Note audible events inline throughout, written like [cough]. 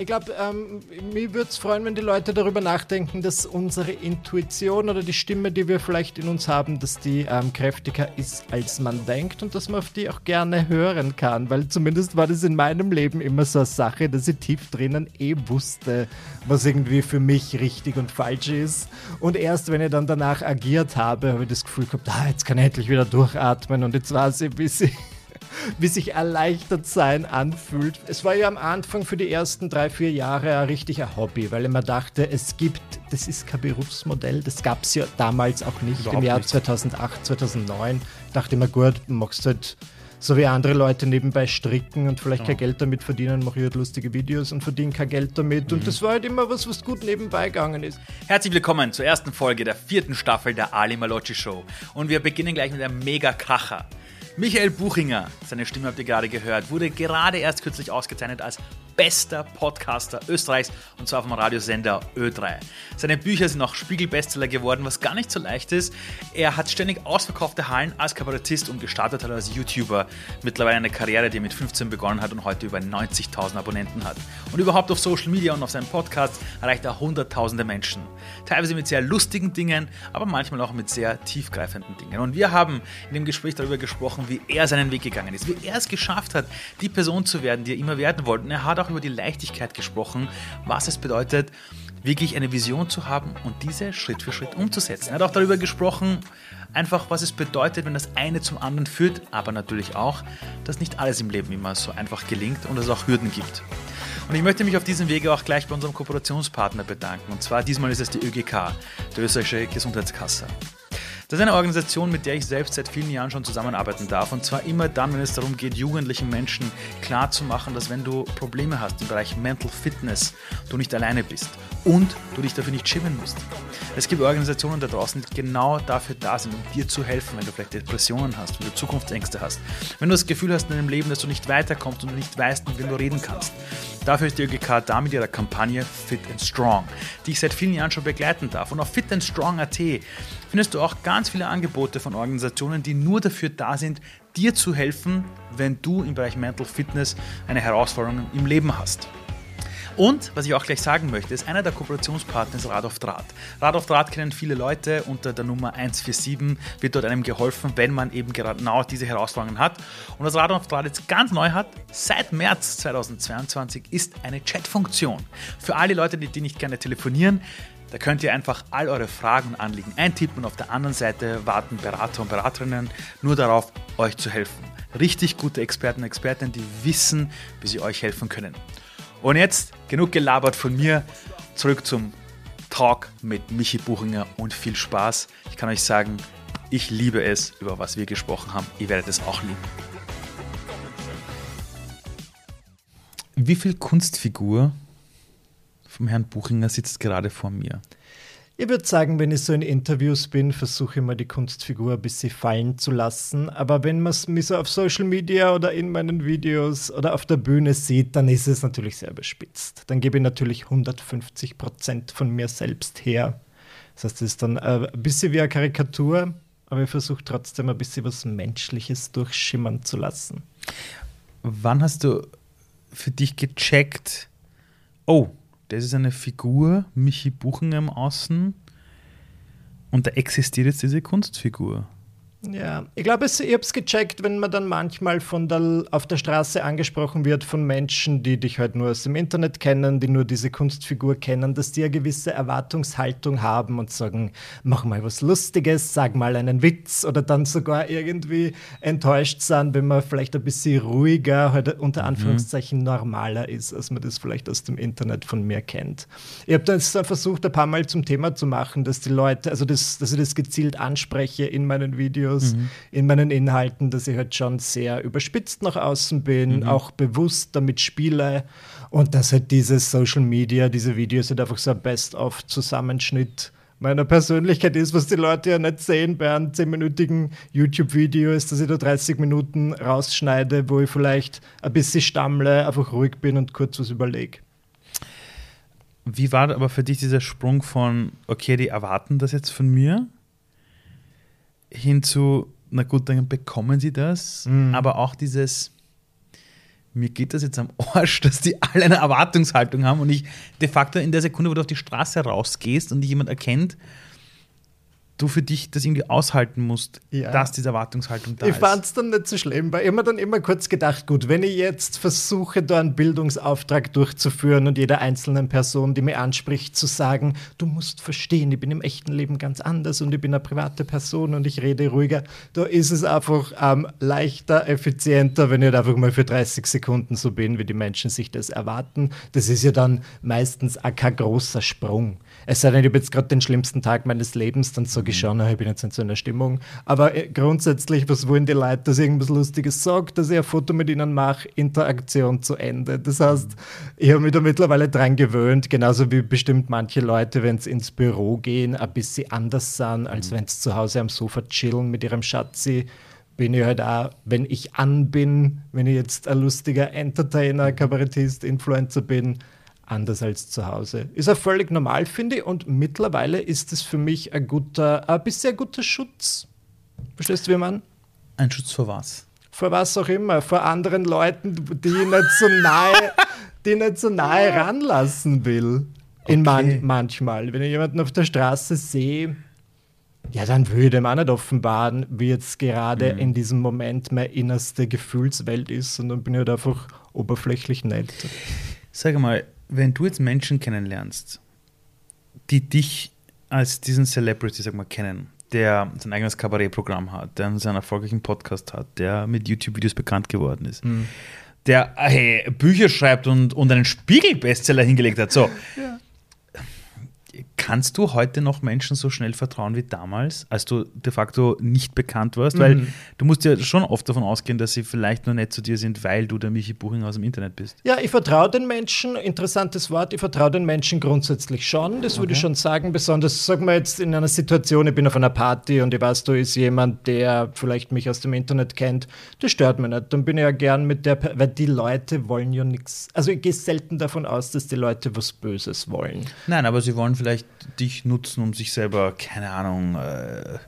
ich glaube, ähm, mir würde es freuen, wenn die Leute darüber nachdenken, dass unsere Intuition oder die Stimme, die wir vielleicht in uns haben, dass die ähm, kräftiger ist, als man denkt und dass man auf die auch gerne hören kann. Weil zumindest war das in meinem Leben immer so eine Sache, dass ich tief drinnen eh wusste, was irgendwie für mich richtig und falsch ist. Und erst wenn ich dann danach agiert habe, habe ich das Gefühl gehabt, ah, jetzt kann ich endlich wieder durchatmen und jetzt war es ein bisschen wie sich erleichtert sein anfühlt. Es war ja am Anfang für die ersten drei, vier Jahre ein richtiger Hobby, weil ich mir dachte, es gibt, das ist kein Berufsmodell, das gab es ja damals auch nicht, Überhaupt im Jahr nicht. 2008, 2009. Dachte ich mir, gut, machst halt so wie andere Leute nebenbei stricken und vielleicht ja. kein Geld damit verdienen, mache ich halt lustige Videos und verdiene kein Geld damit. Mhm. Und das war halt immer was, was gut nebenbei gegangen ist. Herzlich willkommen zur ersten Folge der vierten Staffel der Ali Malocci Show. Und wir beginnen gleich mit einem Mega-Kracher. Michael Buchinger, seine Stimme habt ihr gerade gehört, wurde gerade erst kürzlich ausgezeichnet als bester Podcaster Österreichs und zwar vom Radiosender Ö3. Seine Bücher sind auch Spiegel-Bestseller geworden, was gar nicht so leicht ist. Er hat ständig ausverkaufte Hallen als Kabarettist und gestartet hat als YouTuber. Mittlerweile eine Karriere, die mit 15 begonnen hat und heute über 90.000 Abonnenten hat. Und überhaupt auf Social Media und auf seinem Podcast erreicht er hunderttausende Menschen. Teilweise mit sehr lustigen Dingen, aber manchmal auch mit sehr tiefgreifenden Dingen. Und wir haben in dem Gespräch darüber gesprochen, wie er seinen Weg gegangen ist, wie er es geschafft hat, die Person zu werden, die er immer werden wollte. Und er hat auch über die Leichtigkeit gesprochen, was es bedeutet, wirklich eine Vision zu haben und diese Schritt für Schritt umzusetzen. Er hat auch darüber gesprochen, einfach was es bedeutet, wenn das eine zum anderen führt, aber natürlich auch, dass nicht alles im Leben immer so einfach gelingt und es auch Hürden gibt. Und ich möchte mich auf diesem Wege auch gleich bei unserem Kooperationspartner bedanken. Und zwar diesmal ist es die ÖGK, die Österreichische Gesundheitskasse. Das ist eine Organisation, mit der ich selbst seit vielen Jahren schon zusammenarbeiten darf. Und zwar immer dann, wenn es darum geht, jugendlichen Menschen klarzumachen, dass wenn du Probleme hast im Bereich Mental Fitness, du nicht alleine bist und du dich dafür nicht schämen musst. Es gibt Organisationen da draußen, die genau dafür da sind, um dir zu helfen, wenn du vielleicht Depressionen hast, wenn du Zukunftsängste hast, wenn du das Gefühl hast in deinem Leben, dass du nicht weiterkommst und du nicht weißt, mit wem du reden kannst. Dafür ist die ÖGK da mit ihrer Kampagne Fit and Strong, die ich seit vielen Jahren schon begleiten darf. Und auf fitandstrong.at findest du auch ganz viele Angebote von Organisationen, die nur dafür da sind, dir zu helfen, wenn du im Bereich Mental Fitness eine Herausforderung im Leben hast. Und, was ich auch gleich sagen möchte, ist einer der Kooperationspartner ist Rad auf Draht. Rad auf Draht kennen viele Leute. Unter der Nummer 147 wird dort einem geholfen, wenn man eben genau diese Herausforderungen hat. Und was Rad auf Draht jetzt ganz neu hat, seit März 2022, ist eine Chatfunktion. Für alle Leute, die, die nicht gerne telefonieren, da könnt ihr einfach all eure Fragen und Anliegen eintippen und auf der anderen Seite warten Berater und Beraterinnen nur darauf, euch zu helfen. Richtig gute Experten und Expertinnen, die wissen, wie sie euch helfen können. Und jetzt genug gelabert von mir. Zurück zum Talk mit Michi Buchinger und viel Spaß. Ich kann euch sagen, ich liebe es, über was wir gesprochen haben. Ihr werdet es auch lieben. Wie viel Kunstfigur vom Herrn Buchinger sitzt gerade vor mir? Ich würde sagen, wenn ich so in Interviews bin, versuche ich mal die Kunstfigur ein bisschen fallen zu lassen. Aber wenn man es mich so auf Social Media oder in meinen Videos oder auf der Bühne sieht, dann ist es natürlich sehr überspitzt. Dann gebe ich natürlich 150 Prozent von mir selbst her. Das heißt, es ist dann äh, ein bisschen wie eine Karikatur, aber ich versuche trotzdem ein bisschen was Menschliches durchschimmern zu lassen. Wann hast du für dich gecheckt, oh, das ist eine Figur, Michi Buchinger im Außen, und da existiert jetzt diese Kunstfigur. Ja, ich glaube, ich habe es gecheckt, wenn man dann manchmal von der, auf der Straße angesprochen wird von Menschen, die dich halt nur aus dem Internet kennen, die nur diese Kunstfigur kennen, dass die eine gewisse Erwartungshaltung haben und sagen, mach mal was Lustiges, sag mal einen Witz oder dann sogar irgendwie enttäuscht sein, wenn man vielleicht ein bisschen ruhiger, halt unter mhm. Anführungszeichen normaler ist, als man das vielleicht aus dem Internet von mir kennt. Ich habe dann versucht, ein paar Mal zum Thema zu machen, dass die Leute, also das, dass ich das gezielt anspreche in meinen Videos Videos, mhm. in meinen Inhalten, dass ich halt schon sehr überspitzt nach außen bin, mhm. auch bewusst damit spiele und dass halt dieses Social Media, diese Videos halt einfach so ein Best-of-Zusammenschnitt meiner Persönlichkeit ist, was die Leute ja nicht sehen bei einem 10-minütigen YouTube-Video, ist, dass ich da 30 Minuten rausschneide, wo ich vielleicht ein bisschen stammle, einfach ruhig bin und kurz was überlege. Wie war aber für dich dieser Sprung von, okay, die erwarten das jetzt von mir? Hinzu, na gut, dann bekommen sie das, mhm. aber auch dieses, mir geht das jetzt am Arsch, [laughs] dass die alle eine Erwartungshaltung haben und ich de facto in der Sekunde, wo du auf die Straße rausgehst und dich jemand erkennt, du für dich das irgendwie aushalten musst, Ja. dass diese Erwartungshaltung da Ich ist. fand es dann nicht so schlimm, weil ich mir dann immer kurz gedacht, gut, wenn ich jetzt versuche, da einen Bildungsauftrag durchzuführen und jeder einzelnen Person, die mir anspricht, zu sagen, du musst verstehen, ich bin im echten Leben ganz anders und ich bin eine private Person und ich rede ruhiger, da ist es einfach ähm, leichter, effizienter, wenn ich halt einfach mal für 30 Sekunden so bin, wie die Menschen sich das erwarten. Das ist ja dann meistens auch kein großer Sprung. Es sei denn, ich habe jetzt gerade den schlimmsten Tag meines Lebens, dann sage ich schon, na, ich bin jetzt in so einer Stimmung. Aber äh, grundsätzlich, was wollen die Leute, dass ich irgendwas Lustiges sage, dass ich ein Foto mit ihnen mache, Interaktion zu Ende. Das heißt, ich habe mich da mittlerweile dran gewöhnt, genauso wie bestimmt manche Leute, wenn sie ins Büro gehen, ein bisschen anders sind, als wenn sie zu Hause am Sofa chillen mit ihrem Schatzi bin ich halt auch, wenn ich an bin, wenn ich jetzt ein lustiger Entertainer, Kabarettist, Influencer bin, anders als zu Hause. Ist auch völlig normal, finde ich, und mittlerweile ist es für mich ein guter, ein bisschen guter Schutz. Verstehst du, wie man? Ein Schutz vor was? Vor was auch immer, vor anderen Leuten, die ich nicht so nahe, die ich nicht so nahe ranlassen will. In Okay. man manchmal. Wenn ich jemanden auf der Straße sehe, ja, dann würde auch nicht offenbaren, wie jetzt gerade in diesem Moment meine innerste Gefühlswelt ist, sondern bin ich halt einfach oberflächlich nett. Sag mal, wenn du jetzt Menschen kennenlernst, die dich als diesen Celebrity, sag mal, kennen, der sein eigenes Kabarettprogramm hat, der seinen erfolgreichen Podcast hat, der mit YouTube-Videos bekannt geworden ist, der äh, hey, Bücher schreibt und, und einen Spiegel-Bestseller hingelegt hat. So. Kannst du heute noch Menschen so schnell vertrauen wie damals, als du de facto nicht bekannt warst? Weil du musst ja schon oft davon ausgehen, dass sie vielleicht nur nett zu dir sind, weil du der Michi Buching aus dem Internet bist. Ja, ich vertraue den Menschen, interessantes Wort, ich vertraue den Menschen grundsätzlich schon, das würde ich schon sagen, besonders, sagen wir jetzt in einer Situation, ich bin auf einer Party und ich weiß, da ist jemand, der vielleicht mich aus dem Internet kennt, das stört mich nicht, dann bin ich ja gern mit der, weil die Leute wollen ja nichts, also ich gehe selten davon aus, dass die Leute was Böses wollen. Nein, aber sie wollen vielleicht dich nutzen, um sich selber, keine Ahnung, äh,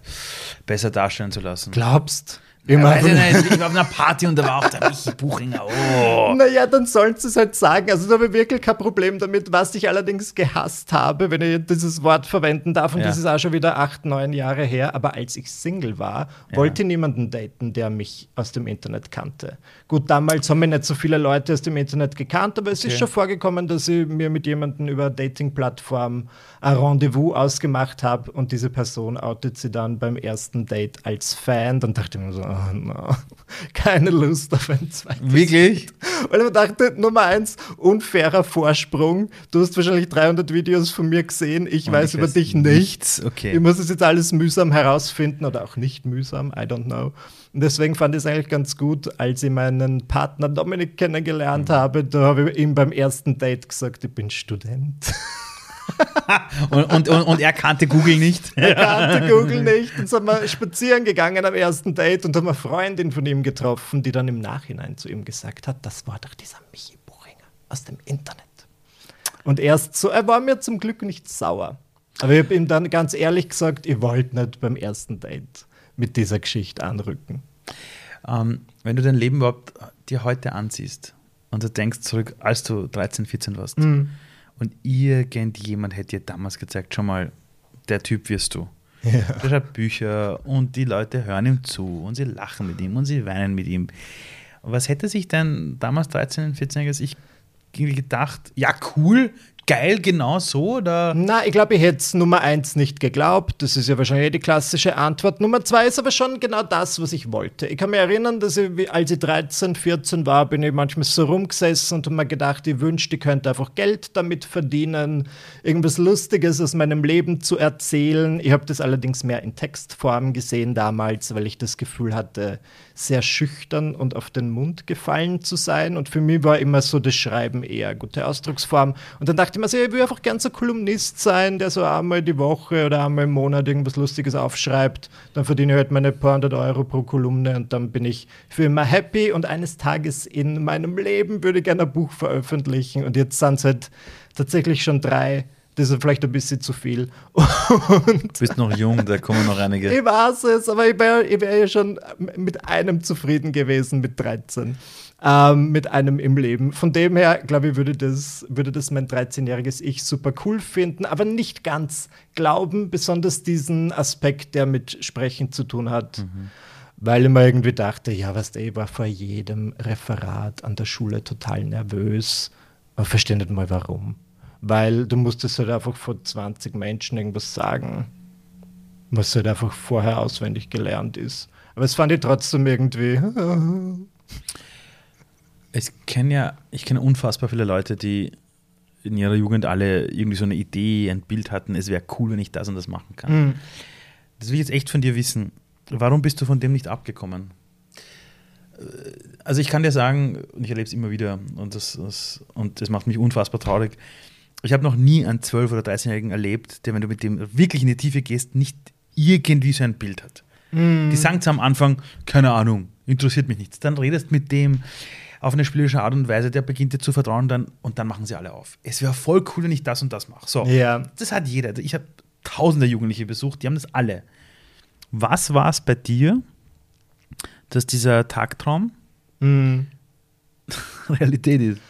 besser darstellen zu lassen. Glaubst? Ja, Immer weiß ich, ich war auf einer Party und da war auch der Michi Buchinger. Oh. [laughs] Naja, dann sollen sie es halt sagen. Also da habe ich wirklich kein Problem damit. Was ich allerdings gehasst habe, wenn ich dieses Wort verwenden darf, und Ja. das ist auch schon wieder acht, neun Jahre her, aber als ich Single war, wollte ich niemanden daten, der mich aus dem Internet kannte. Gut, damals haben mich nicht so viele Leute aus dem Internet gekannt, aber es Okay. ist schon vorgekommen, dass ich mir mit jemandem über Dating-Plattform ein Rendezvous ausgemacht habe und diese Person outet sie dann beim ersten Date als Fan. Dann dachte ich mir so, oh no, [laughs] keine Lust auf ein zweites Wirklich? weil ich dachte, Nummer eins, unfairer Vorsprung. Du hast wahrscheinlich 300 Videos von mir gesehen. Ich Und weiß ich über weiß dich nichts. nichts. Okay. Ich muss es jetzt alles mühsam herausfinden oder auch nicht mühsam. I don't know. Und deswegen fand ich es eigentlich ganz gut, als ich meinen Partner Dominik kennengelernt Mhm. habe. Da habe ich ihm beim ersten Date gesagt, ich bin Student. [laughs] Und, und, und, und er kannte Google nicht. [laughs] Er kannte Google nicht. Und sind wir spazieren gegangen am ersten Date und haben eine Freundin von ihm getroffen, die dann im Nachhinein zu ihm gesagt hat, das war doch dieser Michi Buchinger aus dem Internet. Und erst so, er war mir zum Glück nicht sauer. Aber ich habe ihm dann ganz ehrlich gesagt, ich wollte nicht beim ersten Date mit dieser Geschichte anrücken. Ähm, wenn du dein Leben überhaupt dir heute ansiehst und du denkst zurück, als du 13, 14 warst Mhm. und irgendjemand hätte dir damals gezeigt, schon mal, der Typ wirst du. Der schreibt Bücher und die Leute hören ihm zu und sie lachen mit ihm und sie weinen mit ihm. Was hätte sich denn damals 13, 14-jähriges Ich gedacht? Ja, cool, geil, genau so? Oder? Na, ich glaube, ich hätte es Nummer eins nicht geglaubt. Das ist ja wahrscheinlich die klassische Antwort. Nummer zwei ist aber schon genau das, was ich wollte. Ich kann mich erinnern, dass ich, als ich 13, 14 war, bin ich manchmal so rumgesessen und habe mir gedacht, ich wünschte, ich könnte einfach Geld damit verdienen, irgendwas Lustiges aus meinem Leben zu erzählen. Ich habe das allerdings mehr in Textform gesehen damals, weil ich das Gefühl hatte, sehr schüchtern und auf den Mund gefallen zu sein. Und für mich war immer so das Schreiben eher eine gute Ausdrucksform. Und dann dachte ich mir so, ich will einfach gern so Kolumnist sein, der so einmal die Woche oder einmal im Monat irgendwas Lustiges aufschreibt. Dann verdiene ich halt meine paar hundert Euro pro Kolumne und dann bin ich für immer happy. Und eines Tages in meinem Leben würde ich gerne ein Buch veröffentlichen. Und jetzt sind es halt tatsächlich schon drei Das ist vielleicht ein bisschen zu viel. Und du bist noch jung, da kommen noch einige. Ich weiß es, aber ich wäre wär ja schon mit einem zufrieden gewesen mit 13. Ähm, mit einem im Leben. Von dem her, glaube ich, würde das, würde das mein 13-jähriges Ich super cool finden, aber nicht ganz glauben, besonders diesen Aspekt, der mit Sprechen zu tun hat. Mhm. Weil ich mir irgendwie dachte, ja, was ich war vor jedem Referat an der Schule total nervös. Aber verstehe nicht mal warum. Weil du musstest halt einfach vor 20 Menschen irgendwas sagen, was halt einfach vorher auswendig gelernt ist. Aber es fand ich trotzdem irgendwie. [laughs] Ich kenne ja, ich kenne unfassbar viele Leute, die in ihrer Jugend alle irgendwie so eine Idee, ein Bild hatten, es wäre cool, wenn ich das und das machen kann. Mhm. Das will ich jetzt echt von dir wissen. Warum bist du von dem nicht abgekommen? Äh, also ich kann dir sagen, und ich erlebe es immer wieder, und das, das, und das macht mich unfassbar traurig, ich habe noch nie einen 12- oder 13-Jährigen erlebt, der, wenn du mit dem wirklich in die Tiefe gehst, nicht irgendwie so ein Bild hat. Mm. Die sagen am Anfang, keine Ahnung, interessiert mich nichts. Dann redest mit dem, auf eine spielerische Art und Weise, der beginnt dir zu vertrauen dann, und dann machen sie alle auf. Es wäre voll cool, wenn ich das und das mache. So, ja. das hat jeder. Ich habe tausende Jugendliche besucht, die haben das alle. Was war es bei dir, dass dieser Tagtraum mhm. [laughs] Realität ist?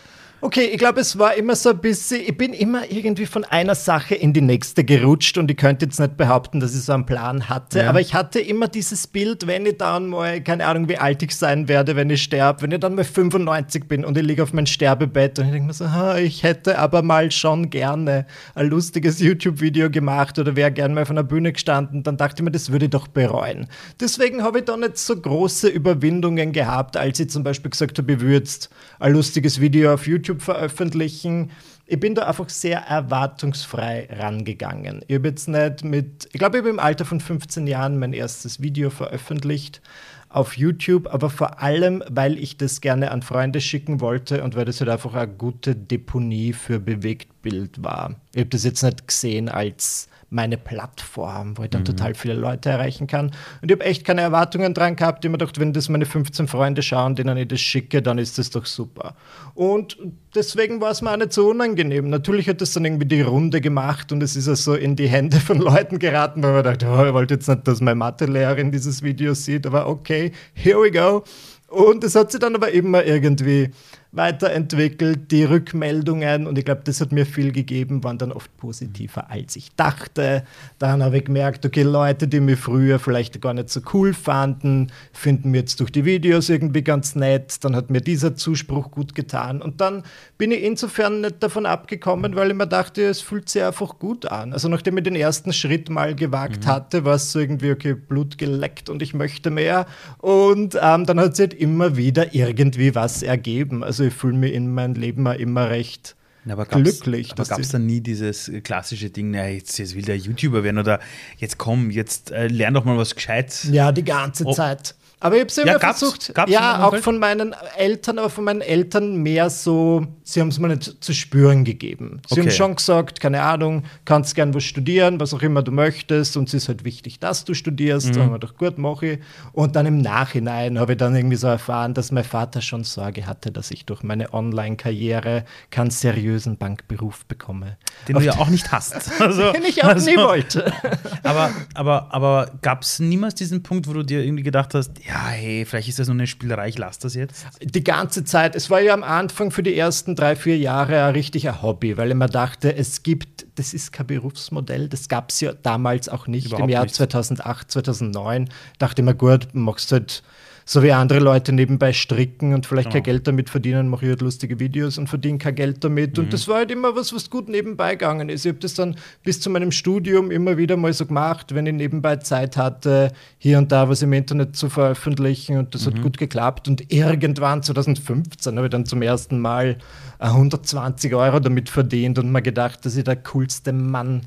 Okay, ich glaube, es war immer so ein bisschen, ich bin immer irgendwie von einer Sache in die nächste gerutscht und ich könnte jetzt nicht behaupten, dass ich so einen Plan hatte, ja. aber ich hatte immer dieses Bild, wenn ich dann mal, keine Ahnung, wie alt ich sein werde, wenn ich sterbe, wenn ich dann mal 95 bin und ich liege auf meinem Sterbebett und ich denke mir so, ah, ich hätte aber mal schon gerne ein lustiges YouTube-Video gemacht oder wäre gerne mal auf einer Bühne gestanden, dann dachte ich mir, das würde ich doch bereuen. Deswegen habe ich da nicht so große Überwindungen gehabt, als ich zum Beispiel gesagt habe, ich würde ein lustiges Video auf YouTube YouTube veröffentlichen. Ich bin da einfach sehr erwartungsfrei rangegangen. Ich habe jetzt nicht mit, ich glaube, ich habe im Alter von 15 Jahren mein erstes Video veröffentlicht auf YouTube, aber vor allem, weil ich das gerne an Freunde schicken wollte und weil das halt einfach eine gute Deponie für Bewegtbild war. Ich habe das jetzt nicht gesehen als meine Plattform, wo ich dann mhm. total viele Leute erreichen kann. Und ich habe echt keine Erwartungen dran gehabt. Ich habe mir gedacht, wenn das meine 15 Freunde schauen, denen ich das schicke, dann ist das doch super. Und deswegen war es mir auch nicht so unangenehm. Natürlich hat das dann irgendwie die Runde gemacht und es ist ja so in die Hände von Leuten geraten, weil man dachte, oh, ich wollte jetzt nicht, dass meine Mathelehrerin dieses Video sieht, aber okay, here we go. Und es hat sich dann aber immer irgendwie weiterentwickelt. Die Rückmeldungen, und ich glaube, das hat mir viel gegeben, waren dann oft positiver, als ich dachte. Dann habe ich gemerkt, okay, Leute, die mich früher vielleicht gar nicht so cool fanden, finden mir jetzt durch die Videos irgendwie ganz nett. Dann hat mir dieser Zuspruch gut getan. Und dann bin ich insofern nicht davon abgekommen, weil ich mir dachte, es fühlt sich einfach gut an. Also nachdem ich den ersten Schritt mal gewagt mhm. hatte, war es so irgendwie, okay, Blut geleckt und ich möchte mehr. Und ähm, dann hat sich halt immer wieder irgendwie was ergeben. Also ich fühle mich in meinem Leben immer recht aber glücklich. Aber gab es dann nie dieses klassische Ding, na, jetzt, jetzt will der YouTuber werden oder jetzt komm, jetzt äh, lern doch mal was Gescheites? Ja, die ganze. Zeit. Aber ich habe es immer ja, versucht. Gab's ja, auch von meinen Eltern, aber von meinen Eltern mehr so, sie haben es mir nicht zu spüren gegeben. Sie okay. haben schon gesagt, keine Ahnung, kannst gern was studieren, was auch immer du möchtest. Und es ist halt wichtig, dass du studierst. Mhm. Da haben wir doch gut, mache ich. Und dann im Nachhinein habe ich dann irgendwie so erfahren, dass mein Vater schon Sorge hatte, dass ich durch meine Online-Karriere keinen seriösen Bankberuf bekomme. Den Auf du ja auch nicht hast. [laughs] Also, [laughs] Den ich auch also, nie wollte. [laughs] aber aber, aber gab es niemals diesen Punkt, wo du dir irgendwie gedacht hast, ja, ja, hey, vielleicht ist das nur eine Spielerei, ich lasse das jetzt? Die ganze Zeit. Es war ja am Anfang für die ersten drei, vier Jahre ein richtiger Hobby, weil ich mir dachte, es gibt, das ist kein Berufsmodell, das gab es ja damals auch nicht. Überhaupt Im Jahr nicht. 2008, 2009 dachte ich mir, gut, machst halt so wie andere Leute nebenbei stricken und vielleicht oh. kein Geld damit verdienen, mache ich halt lustige Videos und verdiene kein Geld damit. Mhm. Und das war halt immer was, was gut nebenbei gegangen ist. Ich habe das dann bis zu meinem Studium immer wieder mal so gemacht, wenn ich nebenbei Zeit hatte, hier und da was im Internet zu veröffentlichen und das mhm. hat gut geklappt. Und irgendwann, 2015, habe ich dann zum ersten Mal 120 Euro damit verdient und mir gedacht, dass ich der coolste Mann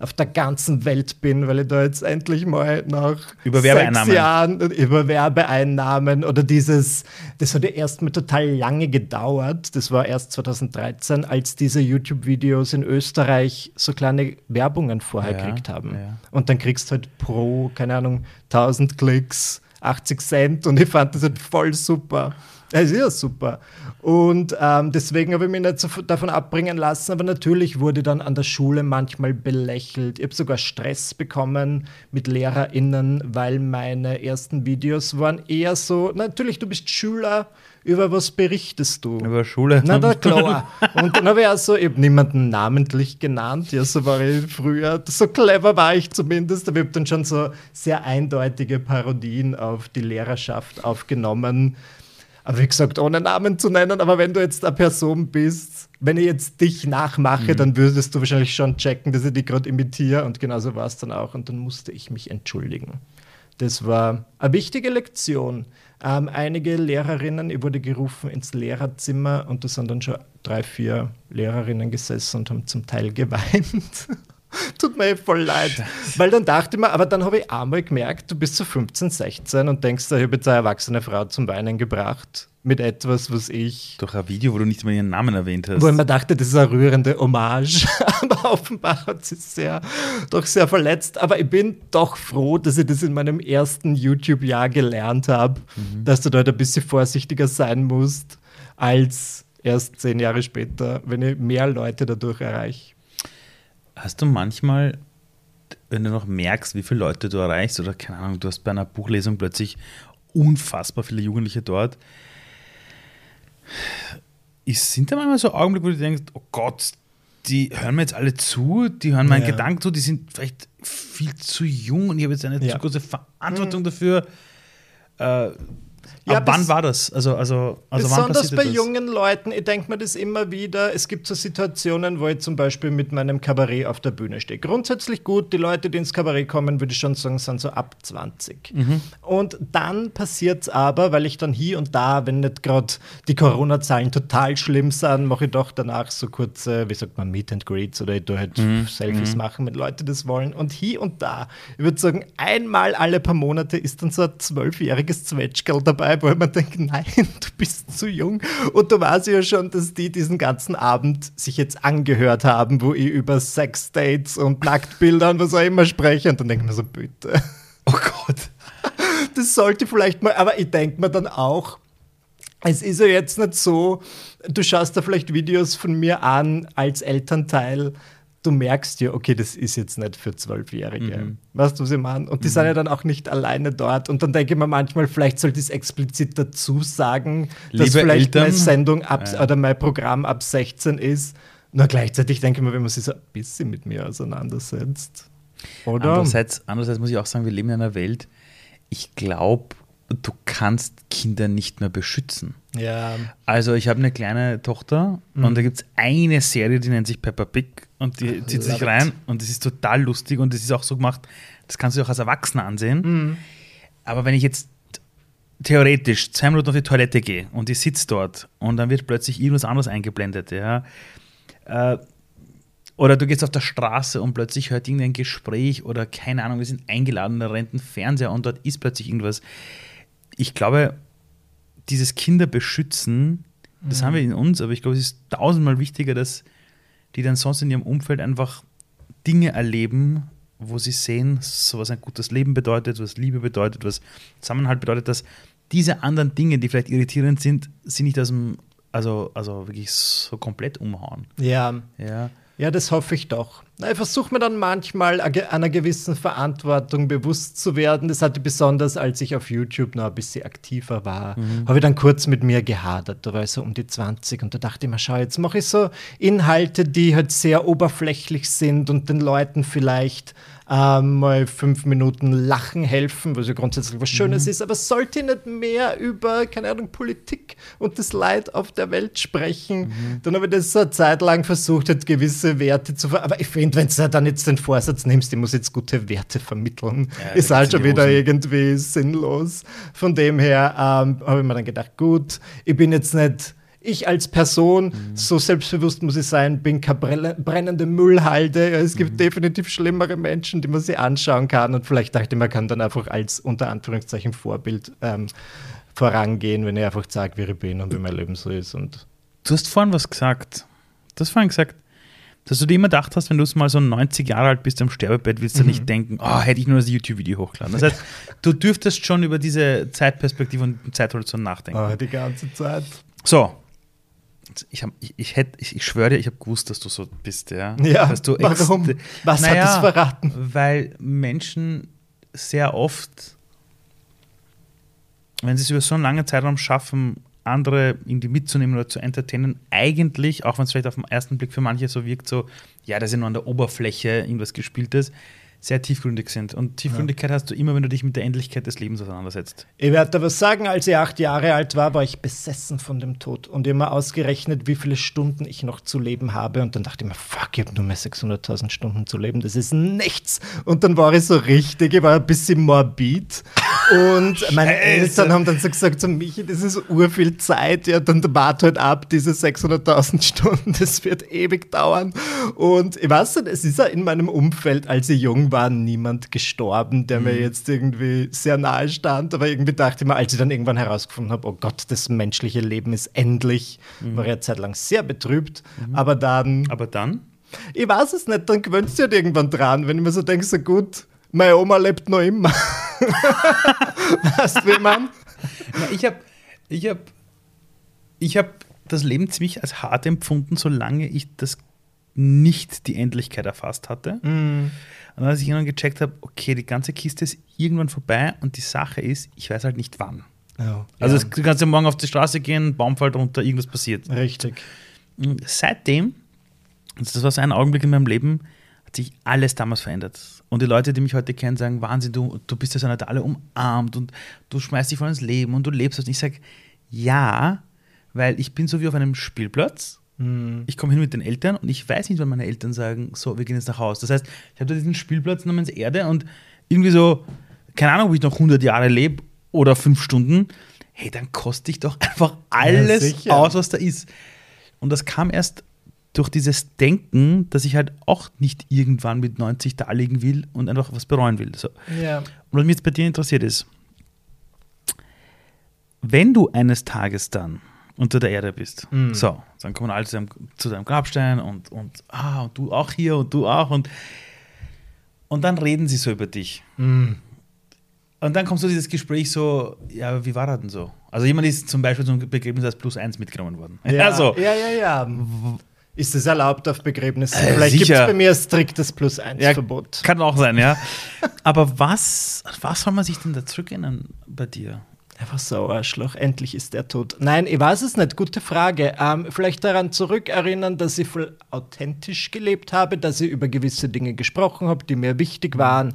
auf der ganzen Welt bin, weil ich da jetzt endlich mal nach über sechs Jahren über Werbeeinnahmen oder dieses, das hat ja erst mal total lange gedauert. Das war erst 2013, als diese YouTube-Videos in Österreich so kleine Werbungen vorher ja, gekriegt haben. Ja. Und dann kriegst du halt pro, keine Ahnung, 1000 Klicks 80 Cent und ich fand das halt voll super. Es ist ja super. Und ähm, deswegen habe ich mich nicht so davon abbringen lassen. Aber natürlich wurde dann an der Schule manchmal belächelt. Ich habe sogar Stress bekommen mit LehrerInnen, weil meine ersten Videos waren eher so: natürlich, du bist Schüler, über was berichtest du? Über Schule. Na, da klar. Und dann habe ich auch so, ich habe niemanden namentlich genannt. Ja, so war ich früher. So clever war ich zumindest. Aber ich habe dann schon so sehr eindeutige Parodien auf die Lehrerschaft aufgenommen. Aber wie gesagt, ohne Namen zu nennen, aber wenn du jetzt eine Person bist, wenn ich jetzt dich nachmache, mhm. dann würdest du wahrscheinlich schon checken, dass ich dich gerade imitiere. Und genauso war es dann auch. Und dann musste ich mich entschuldigen. Das war eine wichtige Lektion. Ähm, einige Lehrerinnen, ich wurde gerufen ins Lehrerzimmer und da sind dann schon drei, vier Lehrerinnen gesessen und haben zum Teil geweint. [laughs] [laughs] Tut mir eh voll leid. Scheiße. Weil dann dachte ich mir, aber dann habe ich einmal gemerkt, du bist so 15, 16 und denkst, ich habe jetzt eine erwachsene Frau zum Weinen gebracht mit etwas, was ich. Durch ein Video, wo du nicht mal ihren Namen erwähnt hast. Wo ich mir dachte, das ist eine rührende Hommage. [laughs] aber offenbar hat sie sehr, doch sehr verletzt. Aber ich bin doch froh, dass ich das in meinem ersten YouTube-Jahr gelernt habe, mhm. dass du dort ein bisschen vorsichtiger sein musst, als erst zehn Jahre später, wenn ich mehr Leute dadurch erreiche. Hast du manchmal, wenn du noch merkst, wie viele Leute du erreichst, oder keine Ahnung, du hast bei einer Buchlesung plötzlich unfassbar viele Jugendliche dort, ist, sind da manchmal so Augenblicke, wo du denkst, oh Gott, die hören mir jetzt alle zu, die hören meinen ja. Gedanken zu, die sind vielleicht viel zu jung und ich habe jetzt eine ja. zu große Verantwortung mhm. dafür. Äh, ja, Ab wann war das? Also, also, also besonders bei das? jungen Leuten, ich denke mir das immer wieder. Es gibt so Situationen, wo ich zum Beispiel mit meinem Kabarett auf der Bühne stehe. Grundsätzlich gut, die Leute, die ins Kabarett kommen, würde ich schon sagen, sind so ab 20. Mhm. Und dann passiert es aber, weil ich dann hier und da, wenn nicht gerade die Corona-Zahlen total schlimm sind, mache ich doch danach so kurze, wie sagt man, Meet and Greets oder ich tue halt mhm. Selfies mhm. machen Leuten, die das wollen. Und hier und da, ich würde sagen, einmal alle paar Monate ist dann so ein zwölfjähriges Zwetschgerl dabei, wo ich mir denke, nein, [laughs] du bist zu jung. Und du weißt ja schon, dass die diesen ganzen Abend sich jetzt angehört haben, wo ich über Sexdates und Nacktbilder und was auch immer spreche. Und dann denke ich mir so, bitte. Oh Gott. [laughs] Das sollte vielleicht mal, aber ich denke mir dann auch, es ist ja jetzt nicht so, du schaust da vielleicht Videos von mir an als Elternteil du merkst ja, okay, das ist jetzt nicht für Zwölfjährige. Mhm. Weißt du, was ich meine? Und die mhm. sind ja dann auch nicht alleine dort. Und dann denke ich mir manchmal, vielleicht sollte ich es explizit dazu sagen, Liebe dass vielleicht Eltern. meine Sendung ab, ja. oder mein Programm ab 16 ist. Nur gleichzeitig denke ich mir, wenn man sich so ein bisschen mit mir auseinandersetzt. Oder? Andererseits, andererseits muss ich auch sagen, wir leben in einer Welt, ich glaube, du kannst Kinder nicht mehr beschützen. Ja. Also ich habe eine kleine Tochter mhm. und da gibt es eine Serie, die nennt sich Peppa Pig und die zieht sich rein und das ist total lustig und das ist auch so gemacht, das kannst du auch als Erwachsener ansehen. Mhm. Aber wenn ich jetzt theoretisch zwei Minuten auf die Toilette gehe und ich sitze dort und dann wird plötzlich irgendwas anderes eingeblendet, ja. Äh, oder du gehst auf der Straße und plötzlich hört irgendein Gespräch oder keine Ahnung, wir sind eingeladen, da rennt ein Fernseher und dort ist plötzlich irgendwas ich glaube, dieses Kinderbeschützen, das mhm. haben wir in uns, aber ich glaube, es ist tausendmal wichtiger, dass die dann sonst in ihrem Umfeld einfach Dinge erleben, wo sie sehen, so was ein gutes Leben bedeutet, was Liebe bedeutet, was Zusammenhalt bedeutet, dass diese anderen Dinge, die vielleicht irritierend sind, sie nicht aus dem, also, also wirklich so komplett umhauen. Ja. Ja. Ja, das hoffe ich doch. Ich versuche mir dann manchmal einer gewissen Verantwortung bewusst zu werden. Das hatte besonders, als ich auf YouTube noch ein bisschen aktiver war, mhm. habe ich dann kurz mit mir gehadert. Da war ich so um die 20 und da dachte ich mir, schau, jetzt mache ich so Inhalte, die halt sehr oberflächlich sind und den Leuten vielleicht ähm, mal fünf Minuten lachen helfen, was ja grundsätzlich was Schönes mhm. ist, aber sollte nicht mehr über, keine Ahnung, Politik und das Leid auf der Welt sprechen. Mhm. Dann habe ich das so eine Zeit lang versucht, halt gewisse Werte zu ver Aber ich finde, wenn du dann jetzt den Vorsatz nimmst, ich muss jetzt gute Werte vermitteln, ja, [laughs] ist halt schon wieder irgendwie sinnlos. Von dem her ähm, habe ich mir dann gedacht, gut, ich bin jetzt nicht ich als Person, mhm. so selbstbewusst muss ich sein, bin keine brennende Müllhalde. Es gibt mhm. definitiv schlimmere Menschen, die man sich anschauen kann. Und vielleicht dachte ich, man kann dann einfach als unter Anführungszeichen Vorbild ähm, vorangehen, wenn ich einfach sage, wie ich bin und wie mein Leben so ist. Und du hast vorhin was gesagt. Du hast vorhin gesagt, Dass du dir immer gedacht hast, wenn du mal so 90 Jahre alt bist am Sterbebett, willst du Mhm. nicht denken, oh, hätte ich nur das YouTube-Video hochgeladen. Das heißt, [laughs] du dürftest schon über diese Zeitperspektive und Zeithorizont nachdenken. Ah, die ganze Zeit. So. Ich, hab, ich, ich, hätt, ich, ich schwöre dir, ich habe gewusst, dass du so bist, ja. Ja, dass du warum? Was hat Naja, es verraten? Weil Menschen sehr oft, wenn sie es über so einen langen Zeitraum schaffen, andere irgendwie mitzunehmen oder zu entertainen, eigentlich, auch wenn es vielleicht auf den ersten Blick für manche so wirkt, so, ja, das ist ja nur an der Oberfläche irgendwas Gespieltes, sehr tiefgründig sind. Und Tiefgründigkeit hast du immer, wenn du dich mit der Endlichkeit des Lebens auseinandersetzt. Ich werde da was sagen, als ich acht Jahre alt war, war ich besessen von dem Tod und immer ausgerechnet, wie viele Stunden ich noch zu leben habe. Und dann dachte ich mir, fuck, ich habe nur mehr 600.000 Stunden zu leben, das ist nichts. Und dann war ich so richtig, ich war ein bisschen morbid. Und meine Scheiße. Eltern haben dann so gesagt, so, Michi, das ist urviel Zeit, ja, dann wart halt ab, diese 600.000 Stunden, das wird ewig dauern. Und ich weiß nicht, es ist ja in meinem Umfeld, als ich jung war, niemand gestorben, der mir jetzt irgendwie sehr nahe stand, aber irgendwie dachte ich mir, als ich dann irgendwann herausgefunden habe, oh Gott, das menschliche Leben ist endlich, war ich eine Zeit lang sehr betrübt, aber dann, Aber dann, ich weiß es nicht, dann gewöhnst du halt irgendwann dran, wenn ich mir so denke, so gut, meine Oma lebt noch immer. [laughs] weißt du, wie? Na, ich habe ich hab, ich hab das Leben ziemlich als hart empfunden, solange ich das nicht die Endlichkeit erfasst hatte. Und als ich irgendwann gecheckt habe, okay, die ganze Kiste ist irgendwann vorbei und die Sache ist, ich weiß halt nicht wann. Ja, Also ja, du kannst ja morgen auf die Straße gehen, Baum fällt runter, irgendwas passiert. richtig. Und seitdem, das war so ein Augenblick in meinem Leben, hat sich alles damals verändert. Und die Leute, die mich heute kennen, sagen, Wahnsinn, du, du bist ja so einer, der alle umarmt und du schmeißt dich voll ins Leben und du lebst. Und ich sage, ja, weil ich bin so wie auf einem Spielplatz. Ich komme hin mit den Eltern und ich weiß nicht, wann meine Eltern sagen, so, wir gehen jetzt nach Hause. Das heißt, ich habe da diesen Spielplatz namens Erde und irgendwie so, keine Ahnung, ob ich noch 100 Jahre lebe oder fünf Stunden, hey, dann koste ich doch [laughs] einfach alles sicher. aus, was da ist. Und das kam erst durch dieses Denken, dass ich halt auch nicht irgendwann mit 90 da liegen will und einfach was bereuen will. So. Ja. Und was mich jetzt bei dir interessiert ist, wenn du eines Tages dann unter der Erde bist, Mhm. so, dann kommen alle zu deinem, zu deinem Grabstein und, und, ah, und du auch hier und du auch und, und dann reden sie so über dich. Mhm. Und dann kommt so dieses Gespräch so, ja, wie war das denn so? Also jemand ist zum Beispiel zum Begräbnis als Plus eins mitgenommen worden. [laughs] Ja, so. ja, ja, ja. Ist es erlaubt auf Begräbnissen? Äh, Vielleicht gibt es bei mir ein striktes Plus-1-Verbot. Kann auch sein, ja. Aber was, was soll man sich denn da zurückerinnern bei dir? Einfach so, Arschloch, endlich ist der tot. Nein, ich weiß es nicht, gute Frage. Ähm, vielleicht daran zurückerinnern, dass ich voll authentisch gelebt habe, dass ich über gewisse Dinge gesprochen habe, die mir wichtig waren.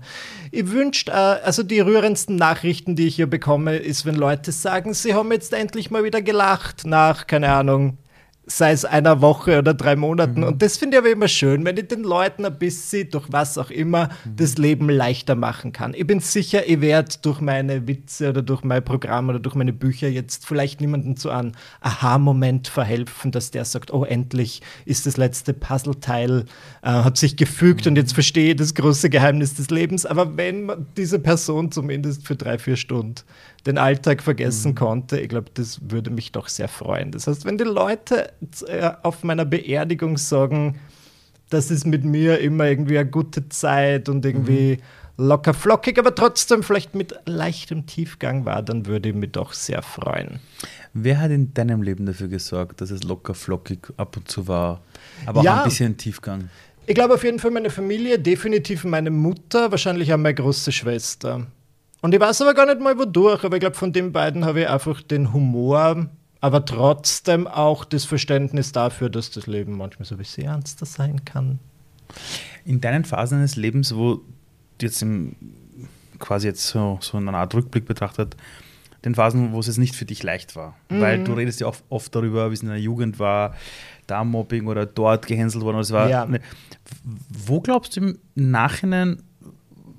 Ich wünscht, äh, also die rührendsten Nachrichten, die ich hier bekomme, ist, wenn Leute sagen, sie haben jetzt endlich mal wieder gelacht nach, keine Ahnung, sei es einer Woche oder drei Monaten. Und das finde ich aber immer schön, wenn ich den Leuten ein bisschen, durch was auch immer, das Leben leichter machen kann. Ich bin sicher, ich werde durch meine Witze oder durch mein Programm oder durch meine Bücher jetzt vielleicht niemanden zu einem Aha-Moment verhelfen, dass der sagt, oh, endlich ist das letzte Puzzleteil, äh, hat sich gefügt und jetzt verstehe ich das große Geheimnis des Lebens. Aber wenn diese Person zumindest für drei, vier Stunden den Alltag vergessen konnte, ich glaube, das würde mich doch sehr freuen. Das heißt, wenn die Leute äh, auf meiner Beerdigung sagen, das ist mit mir immer irgendwie eine gute Zeit und irgendwie locker flockig, aber trotzdem vielleicht mit leichtem Tiefgang war, dann würde ich mich doch sehr freuen. Wer hat in deinem Leben dafür gesorgt, dass es locker flockig ab und zu war, aber auch Ja. ein bisschen Tiefgang? Ich glaube auf jeden Fall meine Familie, definitiv meine Mutter, wahrscheinlich auch meine große Schwester. Und ich weiß aber gar nicht mal wodurch, aber ich glaube, von den beiden habe ich einfach den Humor, aber trotzdem auch das Verständnis dafür, dass das Leben manchmal so ein bisschen ernster sein kann. In deinen Phasen deines Lebens, wo du jetzt im, quasi jetzt so, so in einer Art Rückblick betrachtet, den Phasen, wo es jetzt nicht für dich leicht war. Weil du redest ja oft, oft darüber, wie es in der Jugend war, da Mobbing oder dort gehänselt worden. oder Es war Ja. ne, wo glaubst du im Nachhinein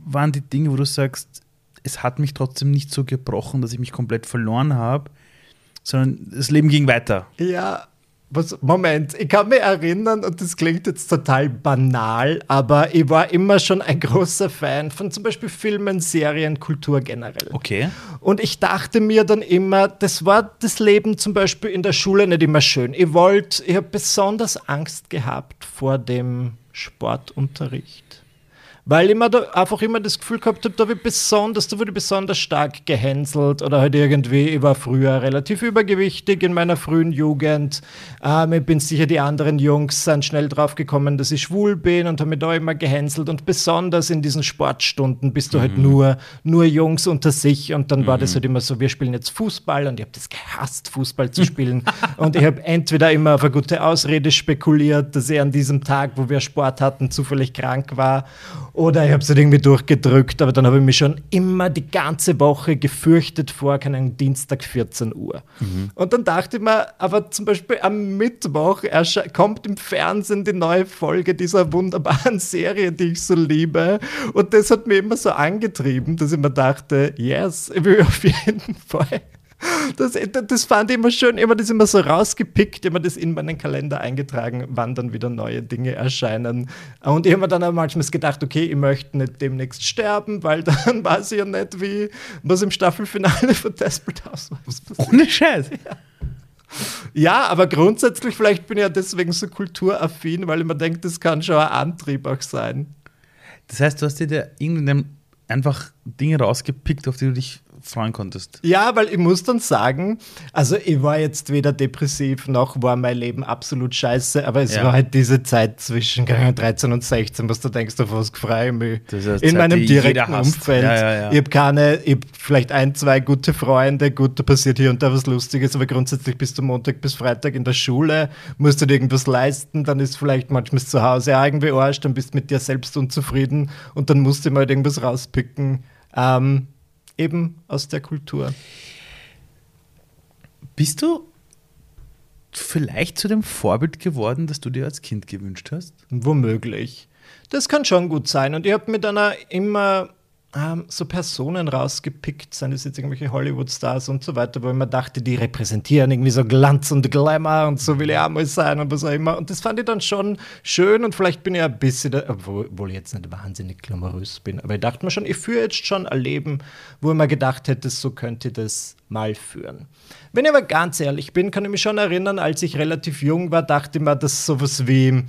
waren die Dinge, wo du sagst, es hat mich trotzdem nicht so gebrochen, dass ich mich komplett verloren habe, sondern das Leben ging weiter. Ja, Was, Moment, ich kann mich erinnern, und das klingt jetzt total banal, aber ich war immer schon ein großer Fan von zum Beispiel Filmen, Serien, Kultur generell. Okay. Und ich dachte mir dann immer, das war das Leben zum Beispiel in der Schule nicht immer schön. Ich wollte, ich habe besonders Angst gehabt vor dem Sportunterricht weil ich mir da einfach immer das Gefühl gehabt habe, da, wird besonders, da wurde besonders stark gehänselt oder halt irgendwie, ich war früher relativ übergewichtig in meiner frühen Jugend. Ähm, ich bin sicher, die anderen Jungs sind schnell drauf gekommen, dass ich schwul bin und haben mich da immer gehänselt und besonders in diesen Sportstunden bist du halt mhm. halt nur, nur Jungs unter sich und dann mhm. war das mhm. halt immer so, wir spielen jetzt Fußball und ich habe das gehasst, Fußball zu [laughs] spielen und ich habe entweder immer auf eine gute Ausrede spekuliert, dass ich an diesem Tag, wo wir Sport hatten, zufällig krank war oder ich habe es halt irgendwie durchgedrückt, aber dann habe ich mich schon immer die ganze Woche gefürchtet vor, keinen Dienstag 14 Uhr. Mhm. Und dann dachte ich mir, aber zum Beispiel am Mittwoch kommt im Fernsehen die neue Folge dieser wunderbaren [laughs] Serie, die ich so liebe. Und das hat mich immer so angetrieben, dass ich mir dachte, yes, ich will auf jeden [laughs] Fall das, das fand ich immer schön, immer das immer so rausgepickt, immer das in meinen Kalender eingetragen, wann dann wieder neue Dinge erscheinen. Und ich habe mir dann auch manchmal gedacht, okay, ich möchte nicht demnächst sterben, weil dann [laughs] weiß ich ja nicht, wie was im Staffelfinale von Desperate Housewives passiert. Ohne Scheiß. Ja. Ja, aber grundsätzlich, vielleicht bin ich ja deswegen so kulturaffin, weil ich mir denke, das kann schon ein Antrieb auch sein. Das heißt, du hast dir da irgendeinem einfach Dinge rausgepickt, auf die du dich freuen konntest. Ja, weil ich muss dann sagen, also ich war jetzt weder depressiv noch war mein Leben absolut scheiße, aber es ja. war halt diese Zeit zwischen 13 und 16, was du denkst, auf was freue ich mich. In Zeit, meinem direkten Umfeld. Ja, ja, ich habe keine, ich habe vielleicht ein, zwei gute Freunde, gut, da passiert hier und da was Lustiges, aber grundsätzlich bist du Montag bis Freitag in der Schule, musst du dir irgendwas leisten, dann ist vielleicht manchmal zu Hause irgendwie Arsch, dann bist du mit dir selbst unzufrieden und dann musst du mal irgendwas rauspicken. Ähm, eben aus der Kultur. Bist du vielleicht zu dem Vorbild geworden, das du dir als Kind gewünscht hast? Womöglich. Das kann schon gut sein. Und ich habe mit einer immer ähm, so Personen rausgepickt, seien es jetzt irgendwelche Hollywood-Stars und so weiter, wo ich mir dachte, die repräsentieren irgendwie so Glanz und Glamour und so will ich auch mal sein und was auch immer. Und das fand ich dann schon schön und vielleicht bin ich ein bisschen, da, obwohl, obwohl ich jetzt nicht wahnsinnig glamourös bin, aber ich dachte mir schon, ich führe jetzt schon ein Leben, wo ich mir gedacht hätte, so könnte ich das mal führen. Wenn ich aber ganz ehrlich bin, kann ich mich schon erinnern, als ich relativ jung war, dachte ich mir, dass sowas wie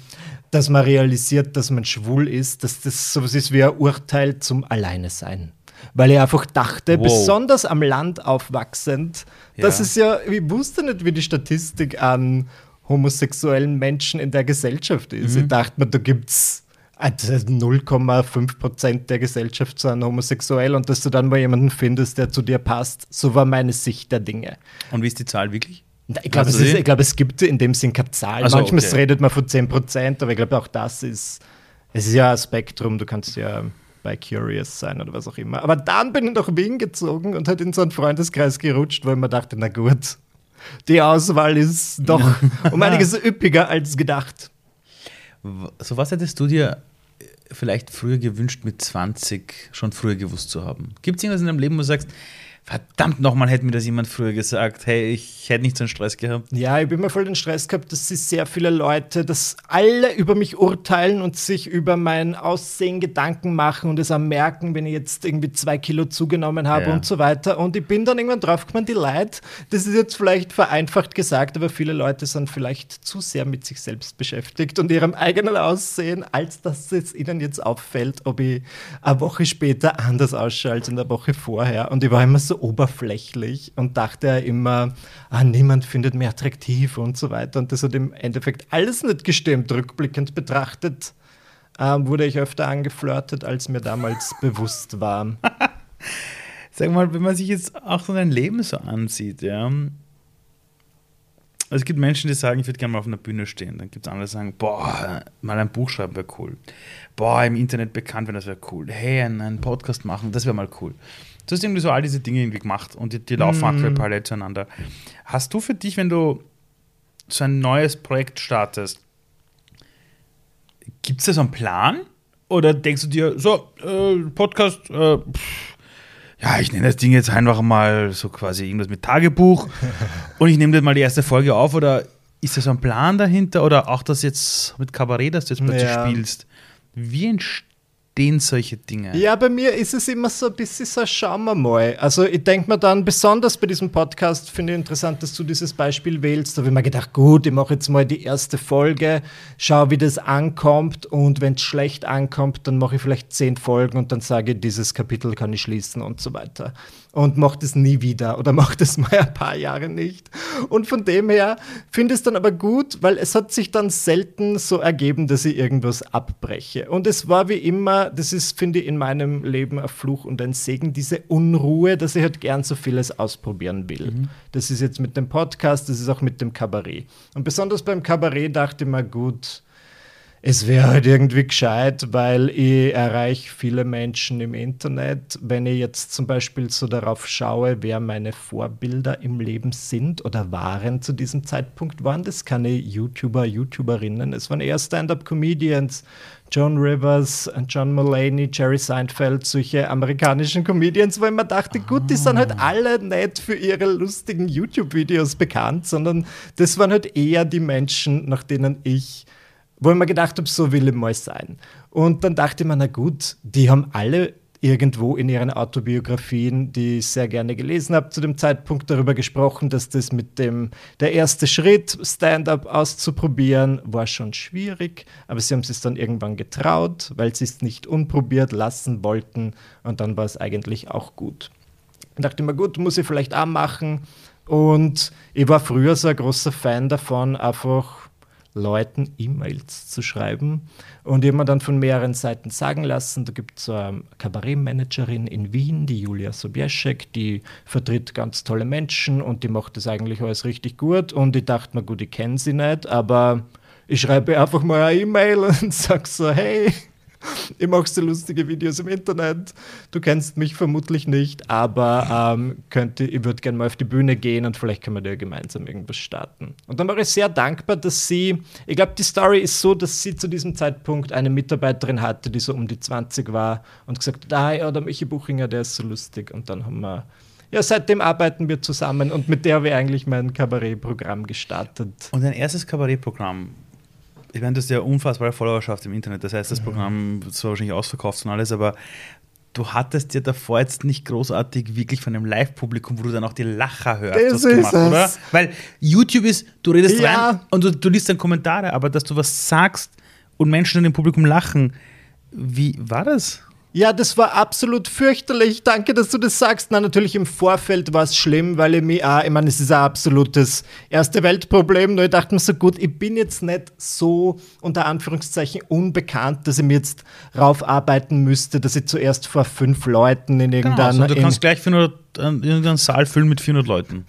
dass man realisiert, dass man schwul ist, dass das sowas ist wie ein Urteil zum Alleine sein. Weil ich einfach dachte, wow. besonders am Land aufwachsend, ja. dass es ja, ich wusste nicht, wie die Statistik an homosexuellen Menschen in der Gesellschaft ist. Mhm. Ich dachte mir, da gibt es 0,5 Prozent der Gesellschaft sind homosexuell und dass du dann mal jemanden findest, der zu dir passt. So war meine Sicht der Dinge. Und wie ist die Zahl wirklich? Ich glaube, es, glaub, es gibt in dem Sinn keine Zahl. Also, Manchmal okay. redet man von 10 Prozent, aber ich glaube, auch das ist, es ist ja ein Spektrum. Du kannst ja bei Curious sein oder was auch immer. Aber dann bin ich nach Wien gezogen und halt in so einen Freundeskreis gerutscht, ich mir dachte, na gut, die Auswahl ist doch [laughs] um einiges üppiger als gedacht. So was hättest du dir vielleicht früher gewünscht, mit 20 schon früher gewusst zu haben? Gibt es irgendwas in deinem Leben, wo du sagst, verdammt nochmal, hätte mir das jemand früher gesagt. Hey, ich hätte nicht so einen Stress gehabt. Ja, ich habe immer voll den Stress gehabt, dass sie sehr viele Leute, dass alle über mich urteilen und sich über mein Aussehen Gedanken machen und es auch merken, wenn ich jetzt irgendwie zwei Kilo zugenommen habe ja. und so weiter. Und ich bin dann irgendwann draufgekommen, die Leute, das ist jetzt vielleicht vereinfacht gesagt, aber viele Leute sind vielleicht zu sehr mit sich selbst beschäftigt und ihrem eigenen Aussehen, als dass es ihnen jetzt auffällt, ob ich eine Woche später anders ausschaue als in der Woche vorher. Und ich war immer so oberflächlich und dachte ja immer, ah, niemand findet mich attraktiv und so weiter. Und das hat im Endeffekt alles nicht gestimmt. Rückblickend betrachtet ähm, wurde ich öfter angeflirtet, als mir damals [laughs] bewusst war. Sag mal, wenn man sich jetzt auch so dein Leben so ansieht, ja. Es gibt Menschen, die sagen, ich würde gerne mal auf einer Bühne stehen. Dann gibt es andere, die sagen, boah, mal ein Buch schreiben wäre cool. Boah, im Internet bekannt werden, das wäre cool. Hey, einen Podcast machen, das wäre mal cool. Du hast irgendwie so all diese Dinge irgendwie gemacht und die, die laufen mm. aktuell parallel zueinander. Hast du für dich, wenn du so ein neues Projekt startest, gibt es da so einen Plan? Oder denkst du dir, so, äh, Podcast, äh, pff, ja, ich nenne das Ding jetzt einfach mal so quasi irgendwas mit Tagebuch [laughs] und ich nehme das mal die erste Folge auf oder Ist da so ein Plan dahinter oder auch das jetzt mit Kabarett, das du jetzt plötzlich Ja. spielst? Wie entstehen solche Dinge? Ja, bei mir ist es immer so ein bisschen so, schauen wir mal. Also ich denke mir dann, besonders bei diesem Podcast, finde ich interessant, dass du dieses Beispiel wählst. Da habe ich mir gedacht, gut, ich mache jetzt mal die erste Folge, schau, wie das ankommt und wenn es schlecht ankommt, dann mache ich vielleicht zehn Folgen und dann sage ich, dieses Kapitel kann ich schließen und so weiter. Und mache das nie wieder oder [laughs] mache das mal ein paar Jahre nicht. Und von dem her finde ich es dann aber gut, weil es hat sich dann selten so ergeben, dass ich irgendwas abbreche. Und es war wie immer, das ist, finde ich, in meinem Leben ein Fluch und ein Segen, diese Unruhe, dass ich halt gern so vieles ausprobieren will. Das ist jetzt mit dem Podcast, das ist auch mit dem Kabarett. Und besonders beim Kabarett dachte ich mir, gut, es wäre halt irgendwie gescheit, weil ich erreiche viele Menschen im Internet. Wenn ich jetzt zum Beispiel so darauf schaue, wer meine Vorbilder im Leben sind oder waren zu diesem Zeitpunkt, waren das keine YouTuber, YouTuberinnen. Es waren eher Stand-up-Comedians. Joan Rivers, John Mulaney, Jerry Seinfeld, solche amerikanischen Comedians, wo ich mir dachte, gut, die sind halt alle nicht für ihre lustigen YouTube-Videos bekannt, sondern das waren halt eher die Menschen, nach denen ich wo ich mir gedacht habe, so will ich mal sein. Und dann dachte ich mir, na gut, die haben alle irgendwo in ihren Autobiografien, die ich sehr gerne gelesen habe, zu dem Zeitpunkt darüber gesprochen, dass das mit dem, der erste Schritt, Stand-up auszuprobieren, war schon schwierig, aber sie haben es dann irgendwann getraut, weil sie es nicht unprobiert lassen wollten und dann war es eigentlich auch gut. Ich dachte mir, gut, muss ich vielleicht auch machen. Und ich war früher so ein großer Fan davon, einfach Leuten E-Mails zu schreiben. Und ich habe mir dann von mehreren Seiten sagen lassen, da gibt es eine Kabarettmanagerin in Wien, die Julia Sobieschek, die vertritt ganz tolle Menschen und die macht das eigentlich alles richtig gut. Und ich dachte mir, gut, ich kenne sie nicht, aber ich schreibe einfach mal eine E-Mail [laughs] und sage so, hey, [laughs] ich mache so lustige Videos im Internet. Du kennst mich vermutlich nicht, aber ähm, könnte, ich würde gerne mal auf die Bühne gehen und vielleicht können wir da gemeinsam irgendwas starten. Und dann war ich sehr dankbar, dass sie, ich glaube, die Story ist so, dass sie zu diesem Zeitpunkt eine Mitarbeiterin hatte, die so um die 20 war und gesagt hat, ah ja, der Michi Buchinger, der ist so lustig. Und dann haben wir, ja, seitdem arbeiten wir zusammen und mit der habe ich eigentlich mein Kabarettprogramm gestartet. Und dein erstes Kabarettprogramm, ich meine, du hast ja unfassbare Followerschaft im Internet, das heißt, das Programm wird zwar wahrscheinlich ausverkauft und alles, aber du hattest ja davor jetzt nicht großartig wirklich von einem Live-Publikum, wo du dann auch die Lacher hörst, Das was ist gemacht, es. oder? Weil YouTube ist, du redest Ja. rein und du, du liest dann Kommentare, aber dass du was sagst und Menschen in dem Publikum lachen, wie war das? Ja, das war absolut fürchterlich. Danke, dass du das sagst. Na, natürlich im Vorfeld war es schlimm, weil ich mich auch, ich meine, es ist ein absolutes erste Weltproblem. Nur ich dachte mir so, gut, ich bin jetzt nicht so unter Anführungszeichen unbekannt, dass ich mir jetzt raufarbeiten müsste, dass ich zuerst vor fünf Leuten in Genau, irgendeiner. also du kannst gleich 400, äh, irgendeinen Saal füllen mit 400 Leuten.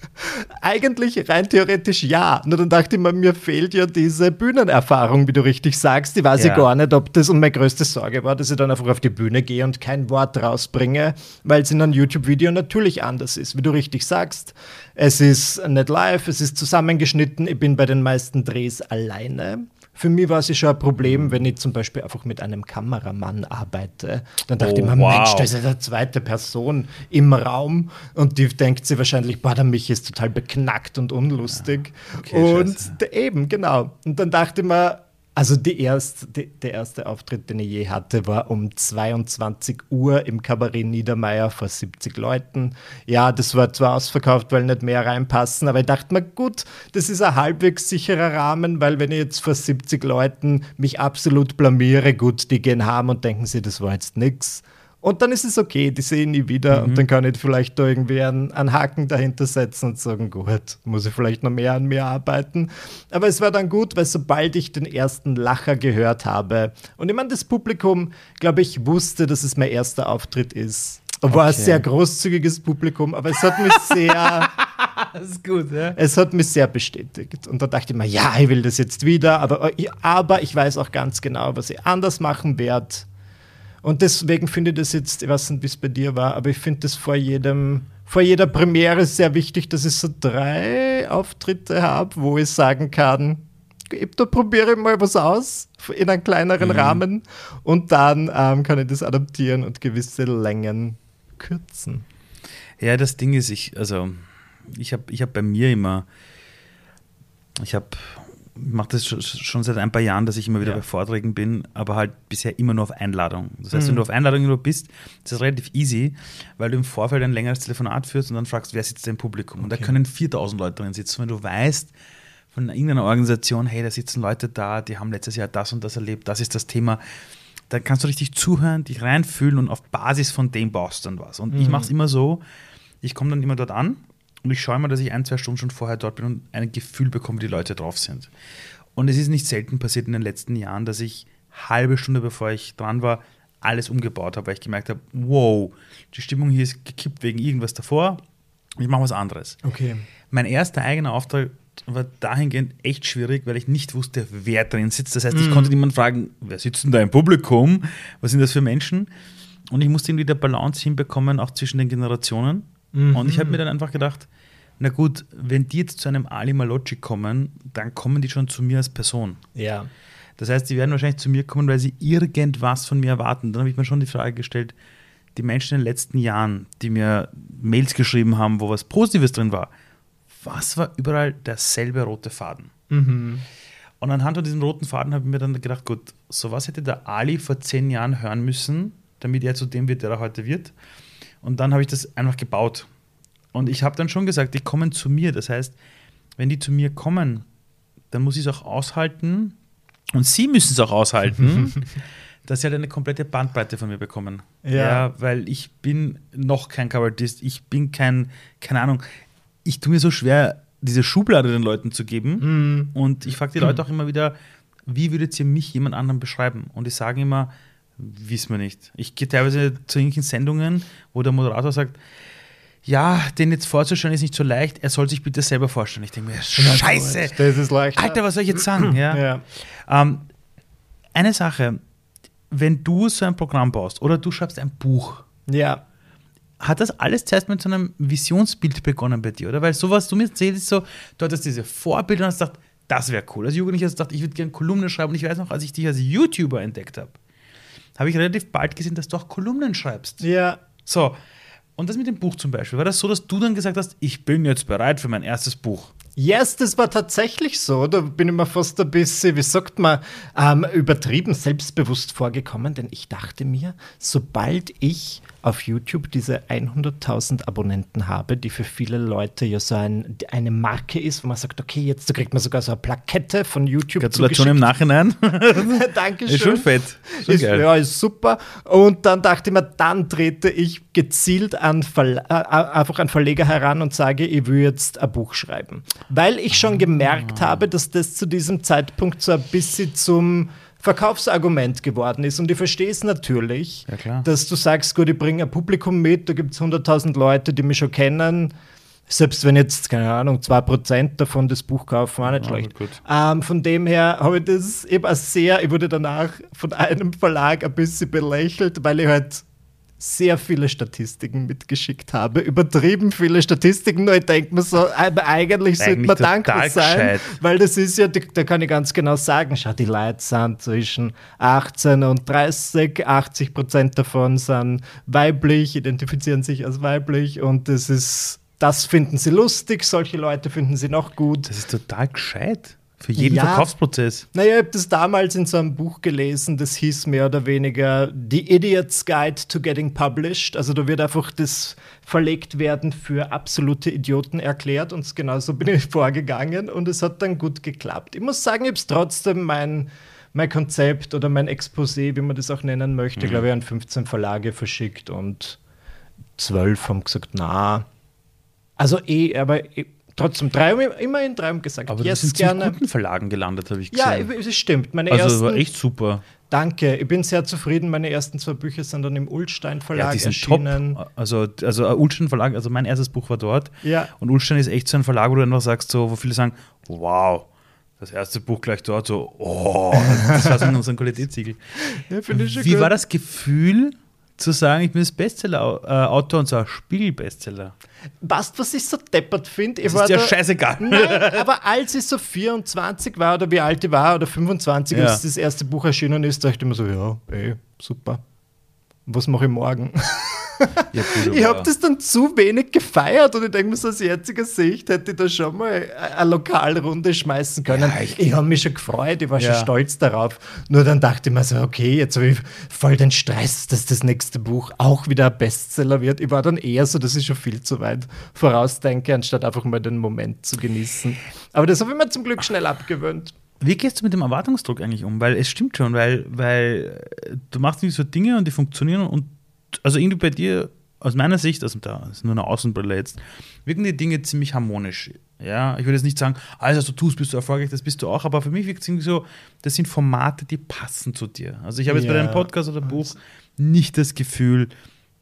Eigentlich rein theoretisch ja. Nur dann dachte ich mir, mir fehlt ja diese Bühnenerfahrung, wie du richtig sagst. Die weiß Ja. ich gar nicht, ob das und meine größte Sorge war, dass ich dann einfach auf die Bühne gehe und kein Wort rausbringe, weil es in einem YouTube-Video natürlich anders ist, wie du richtig sagst. Es ist nicht live, es ist zusammengeschnitten. Ich bin bei den meisten Drehs alleine. Für mich war es ja schon ein Problem, wenn ich zum Beispiel einfach mit einem Kameramann arbeite. Dann dachte Oh, ich mir, wow. Mensch, da ist ja eine zweite Person im Raum und die denkt sich wahrscheinlich, boah, der Michi ist total beknackt und unlustig. okay, und scheiße. eben, genau. Und dann dachte ich mir, also erst, die, der erste Auftritt, den ich je hatte, war um 22 Uhr im Kabarett Niedermeyer vor 70 Leuten. Ja, das war zwar ausverkauft, weil nicht mehr reinpassen, aber ich dachte mir, gut, das ist ein halbwegs sicherer Rahmen, weil wenn ich jetzt vor 70 Leuten mich absolut blamiere, gut, die gehen heim und denken sie, das war jetzt nix. Und dann ist es okay, die sehen nie wieder und dann kann ich vielleicht da irgendwie einen, einen Haken dahinter setzen und sagen, gut, muss ich vielleicht noch mehr an mir arbeiten. Aber es war dann gut, weil sobald ich den ersten Lacher gehört habe und ich meine, das Publikum, glaube ich, wusste, dass es mein erster Auftritt ist. War ein sehr großzügiges Publikum, aber es hat mich [laughs] sehr, Das ist gut, ja. es hat mich sehr bestätigt. Und da dachte ich mir, ja, ich will das jetzt wieder, aber, aber ich weiß auch ganz genau, was ich anders machen werde. Und deswegen finde ich das jetzt, ich weiß nicht, wie es bei dir war, aber ich finde das vor jedem, vor jeder Premiere sehr wichtig, dass ich so drei Auftritte habe, wo ich sagen kann, da probiere ich mal was aus in einem kleineren Rahmen und dann ähm, kann ich das adaptieren und gewisse Längen kürzen. Ja, das Ding ist, ich, also, ich habe ich hab bei mir immer, ich habe mache das schon seit ein paar Jahren, dass ich immer wieder ja. bei Vorträgen bin, aber halt bisher immer nur auf Einladung. Das heißt, mhm. wenn du auf Einladung nur bist, ist das relativ easy, weil du im Vorfeld ein längeres Telefonat führst und dann fragst, wer sitzt da im Publikum. Okay. Und da können 4000 Leute drin sitzen. Wenn du weißt von irgendeiner Organisation, hey, da sitzen Leute da, die haben letztes Jahr das und das erlebt, das ist das Thema, dann kannst du richtig zuhören, dich reinfühlen und auf Basis von dem baust du dann was. Und mhm. ich mache es immer so, ich komme dann immer dort an und ich schaue mal, dass ich ein, zwei Stunden schon vorher dort bin und ein Gefühl bekomme, wie die Leute drauf sind. Und es ist nicht selten passiert in den letzten Jahren, dass ich halbe Stunde bevor ich dran war, alles umgebaut habe, weil ich gemerkt habe, wow, die Stimmung hier ist gekippt wegen irgendwas davor. Ich mache was anderes. Okay. Mein erster eigener Auftrag war dahingehend echt schwierig, weil ich nicht wusste, wer drin sitzt. Das heißt, ich mm. konnte niemanden fragen, wer sitzt denn da im Publikum? Was sind das für Menschen? Und ich musste irgendwie der Balance hinbekommen, auch zwischen den Generationen. Mhm. Und ich habe mir dann einfach gedacht, na gut, wenn die jetzt zu einem Ali Malocci kommen, dann kommen die schon zu mir als Person. Ja. Das heißt, die werden wahrscheinlich zu mir kommen, weil sie irgendwas von mir erwarten. Dann habe ich mir schon die Frage gestellt, die Menschen in den letzten Jahren, die mir Mails geschrieben haben, wo was Positives drin war, was war überall derselbe rote Faden? Mhm. Und anhand von diesem roten Faden habe ich mir dann gedacht, gut, so was hätte der Ali vor zehn Jahren hören müssen, damit er zu dem wird, der er heute wird. Und dann habe ich das einfach gebaut. Und ich habe dann schon gesagt, die kommen zu mir. Das heißt, wenn die zu mir kommen, dann muss ich es auch aushalten. Und sie müssen es auch aushalten, [laughs] dass sie halt eine komplette Bandbreite von mir bekommen. Ja. ja. weil ich bin noch kein Kabarettist. Ich bin kein, keine Ahnung, ich tue mir so schwer, diese Schublade den Leuten zu geben. Mhm. Und ich frage die Leute [clears throat] auch immer wieder, wie würdet ihr mich jemand anderem beschreiben? Und die sagen immer, wissen wir nicht. Ich gehe teilweise zu irgendwelchen Sendungen, wo der Moderator sagt, ja, den jetzt vorzustellen ist nicht so leicht, er soll sich bitte selber vorstellen. Ich denke mir, scheiße, das ist leicht. Alter, was soll ich jetzt sagen? [clears throat] Ja. ja. Ähm, eine Sache, wenn du so ein Programm baust oder du schreibst ein Buch, ja. hat das alles zuerst mit so einem Visionsbild begonnen bei dir, oder? Weil sowas, du mir erzählst, ist so, du hattest diese Vorbilder und hast gedacht, das wäre cool. Als Jugendlicher hast du gedacht, ich würde gerne Kolumnen schreiben und ich weiß noch, als ich dich als YouTuber entdeckt habe, habe ich relativ bald gesehen, dass du auch Kolumnen schreibst. Ja. So, und das mit dem Buch zum Beispiel, war das so, dass du dann gesagt hast, ich bin jetzt bereit für mein erstes Buch? Yes, das war tatsächlich so. Da bin ich mir fast ein bisschen, wie sagt man, ähm, übertrieben selbstbewusst vorgekommen, denn ich dachte mir, sobald ich auf YouTube diese 100.000 Abonnenten habe, die für viele Leute ja so ein, eine Marke ist, wo man sagt, okay, jetzt kriegt man sogar so eine Plakette von YouTube. Gratulation im Nachhinein. [laughs] Dankeschön. Ist schon fett. Schon ist, geil. Ja, ist super. Und dann dachte ich mir, dann trete ich gezielt an Verla äh, äh, einfach an Verleger heran und sage, ich will jetzt ein Buch schreiben. Weil ich schon gemerkt ah. habe, dass das zu diesem Zeitpunkt so ein bisschen zum Verkaufsargument geworden ist. Und ich verstehe es natürlich, ja, dass du sagst, gut, ich bringe ein Publikum mit, da gibt es 100.000 Leute, die mich schon kennen. Selbst wenn jetzt, keine Ahnung, 2% davon das Buch kaufen, auch nicht schlecht. Ähm, von dem her habe ich das eben sehr, ich wurde danach von einem Verlag ein bisschen belächelt, weil ich halt sehr viele Statistiken mitgeschickt habe. Übertrieben viele Statistiken, nur ich denke mir so, eigentlich sollte man dankbar sein, gescheit. weil das ist ja, da kann ich ganz genau sagen, schau, die Leute sind zwischen 18 und 30, 80 Prozent davon sind weiblich, identifizieren sich als weiblich und das ist, das finden sie lustig, solche Leute finden sie noch gut. Das ist total gescheit. Für jeden ja, Verkaufsprozess. Naja, ich habe das damals in so einem Buch gelesen, das hieß mehr oder weniger The Idiot's Guide to Getting Published. Also da wird einfach das verlegt werden für absolute Idioten erklärt und genauso bin ich [laughs] vorgegangen und es hat dann gut geklappt. Ich muss sagen, ich habe es trotzdem mein, mein Konzept oder mein Exposé, wie man das auch nennen möchte, mhm. glaube ich, an 15 Verlage verschickt und 12 haben gesagt, na. Also eh, aber trotzdem drei, immerhin drei haben gesagt, Aber yes, sind gerne. in guten Verlagen gelandet, habe ich gesehen. Ja, es stimmt. Meine also ersten, war echt super. Danke, ich bin sehr zufrieden. Meine ersten zwei Bücher sind dann im Ulstein Verlag ja, die sind erschienen. Top. Also, also Ulstein Verlag, also mein erstes Buch war dort. Ja. Und Ulstein ist echt so ein Verlag, wo du einfach sagst, so, wo viele sagen, wow, das erste Buch gleich dort, so, oh, das war so ein Qualitätssiegel. Ja, Wie gut. war das Gefühl, zu sagen, ich bin das Bestseller-Autor und so ein Spiegel-Bestseller. Weißt was ich so deppert finde? Das ist ja scheißegal. Nein, [laughs] aber als ich so 24 war oder wie alt ich war oder 25, ja. als das erste Buch erschienen ist, dachte ich mir so, ja, ey, super. Was mache ich morgen? Ja, gut, ich habe das dann zu wenig gefeiert und ich denke mir so aus jetziger Sicht hätte ich da schon mal eine Lokalrunde schmeißen können. Ja, ich ich- habe mich schon gefreut, ich war Ja. schon stolz darauf. Nur dann dachte ich mir so, okay, jetzt habe ich voll den Stress, dass das nächste Buch auch wieder ein Bestseller wird. Ich war dann eher so, dass ich schon viel zu weit vorausdenke, anstatt einfach mal den Moment zu genießen. Aber das habe ich mir zum Glück schnell abgewöhnt. Wie gehst du mit dem Erwartungsdruck eigentlich um? Weil es stimmt schon, weil, weil du machst nicht so Dinge und die funktionieren und also irgendwie bei dir, aus meiner Sicht, also da ist nur eine Außenbrille jetzt, wirken die Dinge ziemlich harmonisch. Ja, ich würde jetzt nicht sagen, alles, was du tust, bist du erfolgreich, das bist du auch, aber für mich wirkt es irgendwie so, das sind Formate, die passen zu dir. Also ich habe jetzt bei Ja. deinem Podcast oder Buch nicht das Gefühl,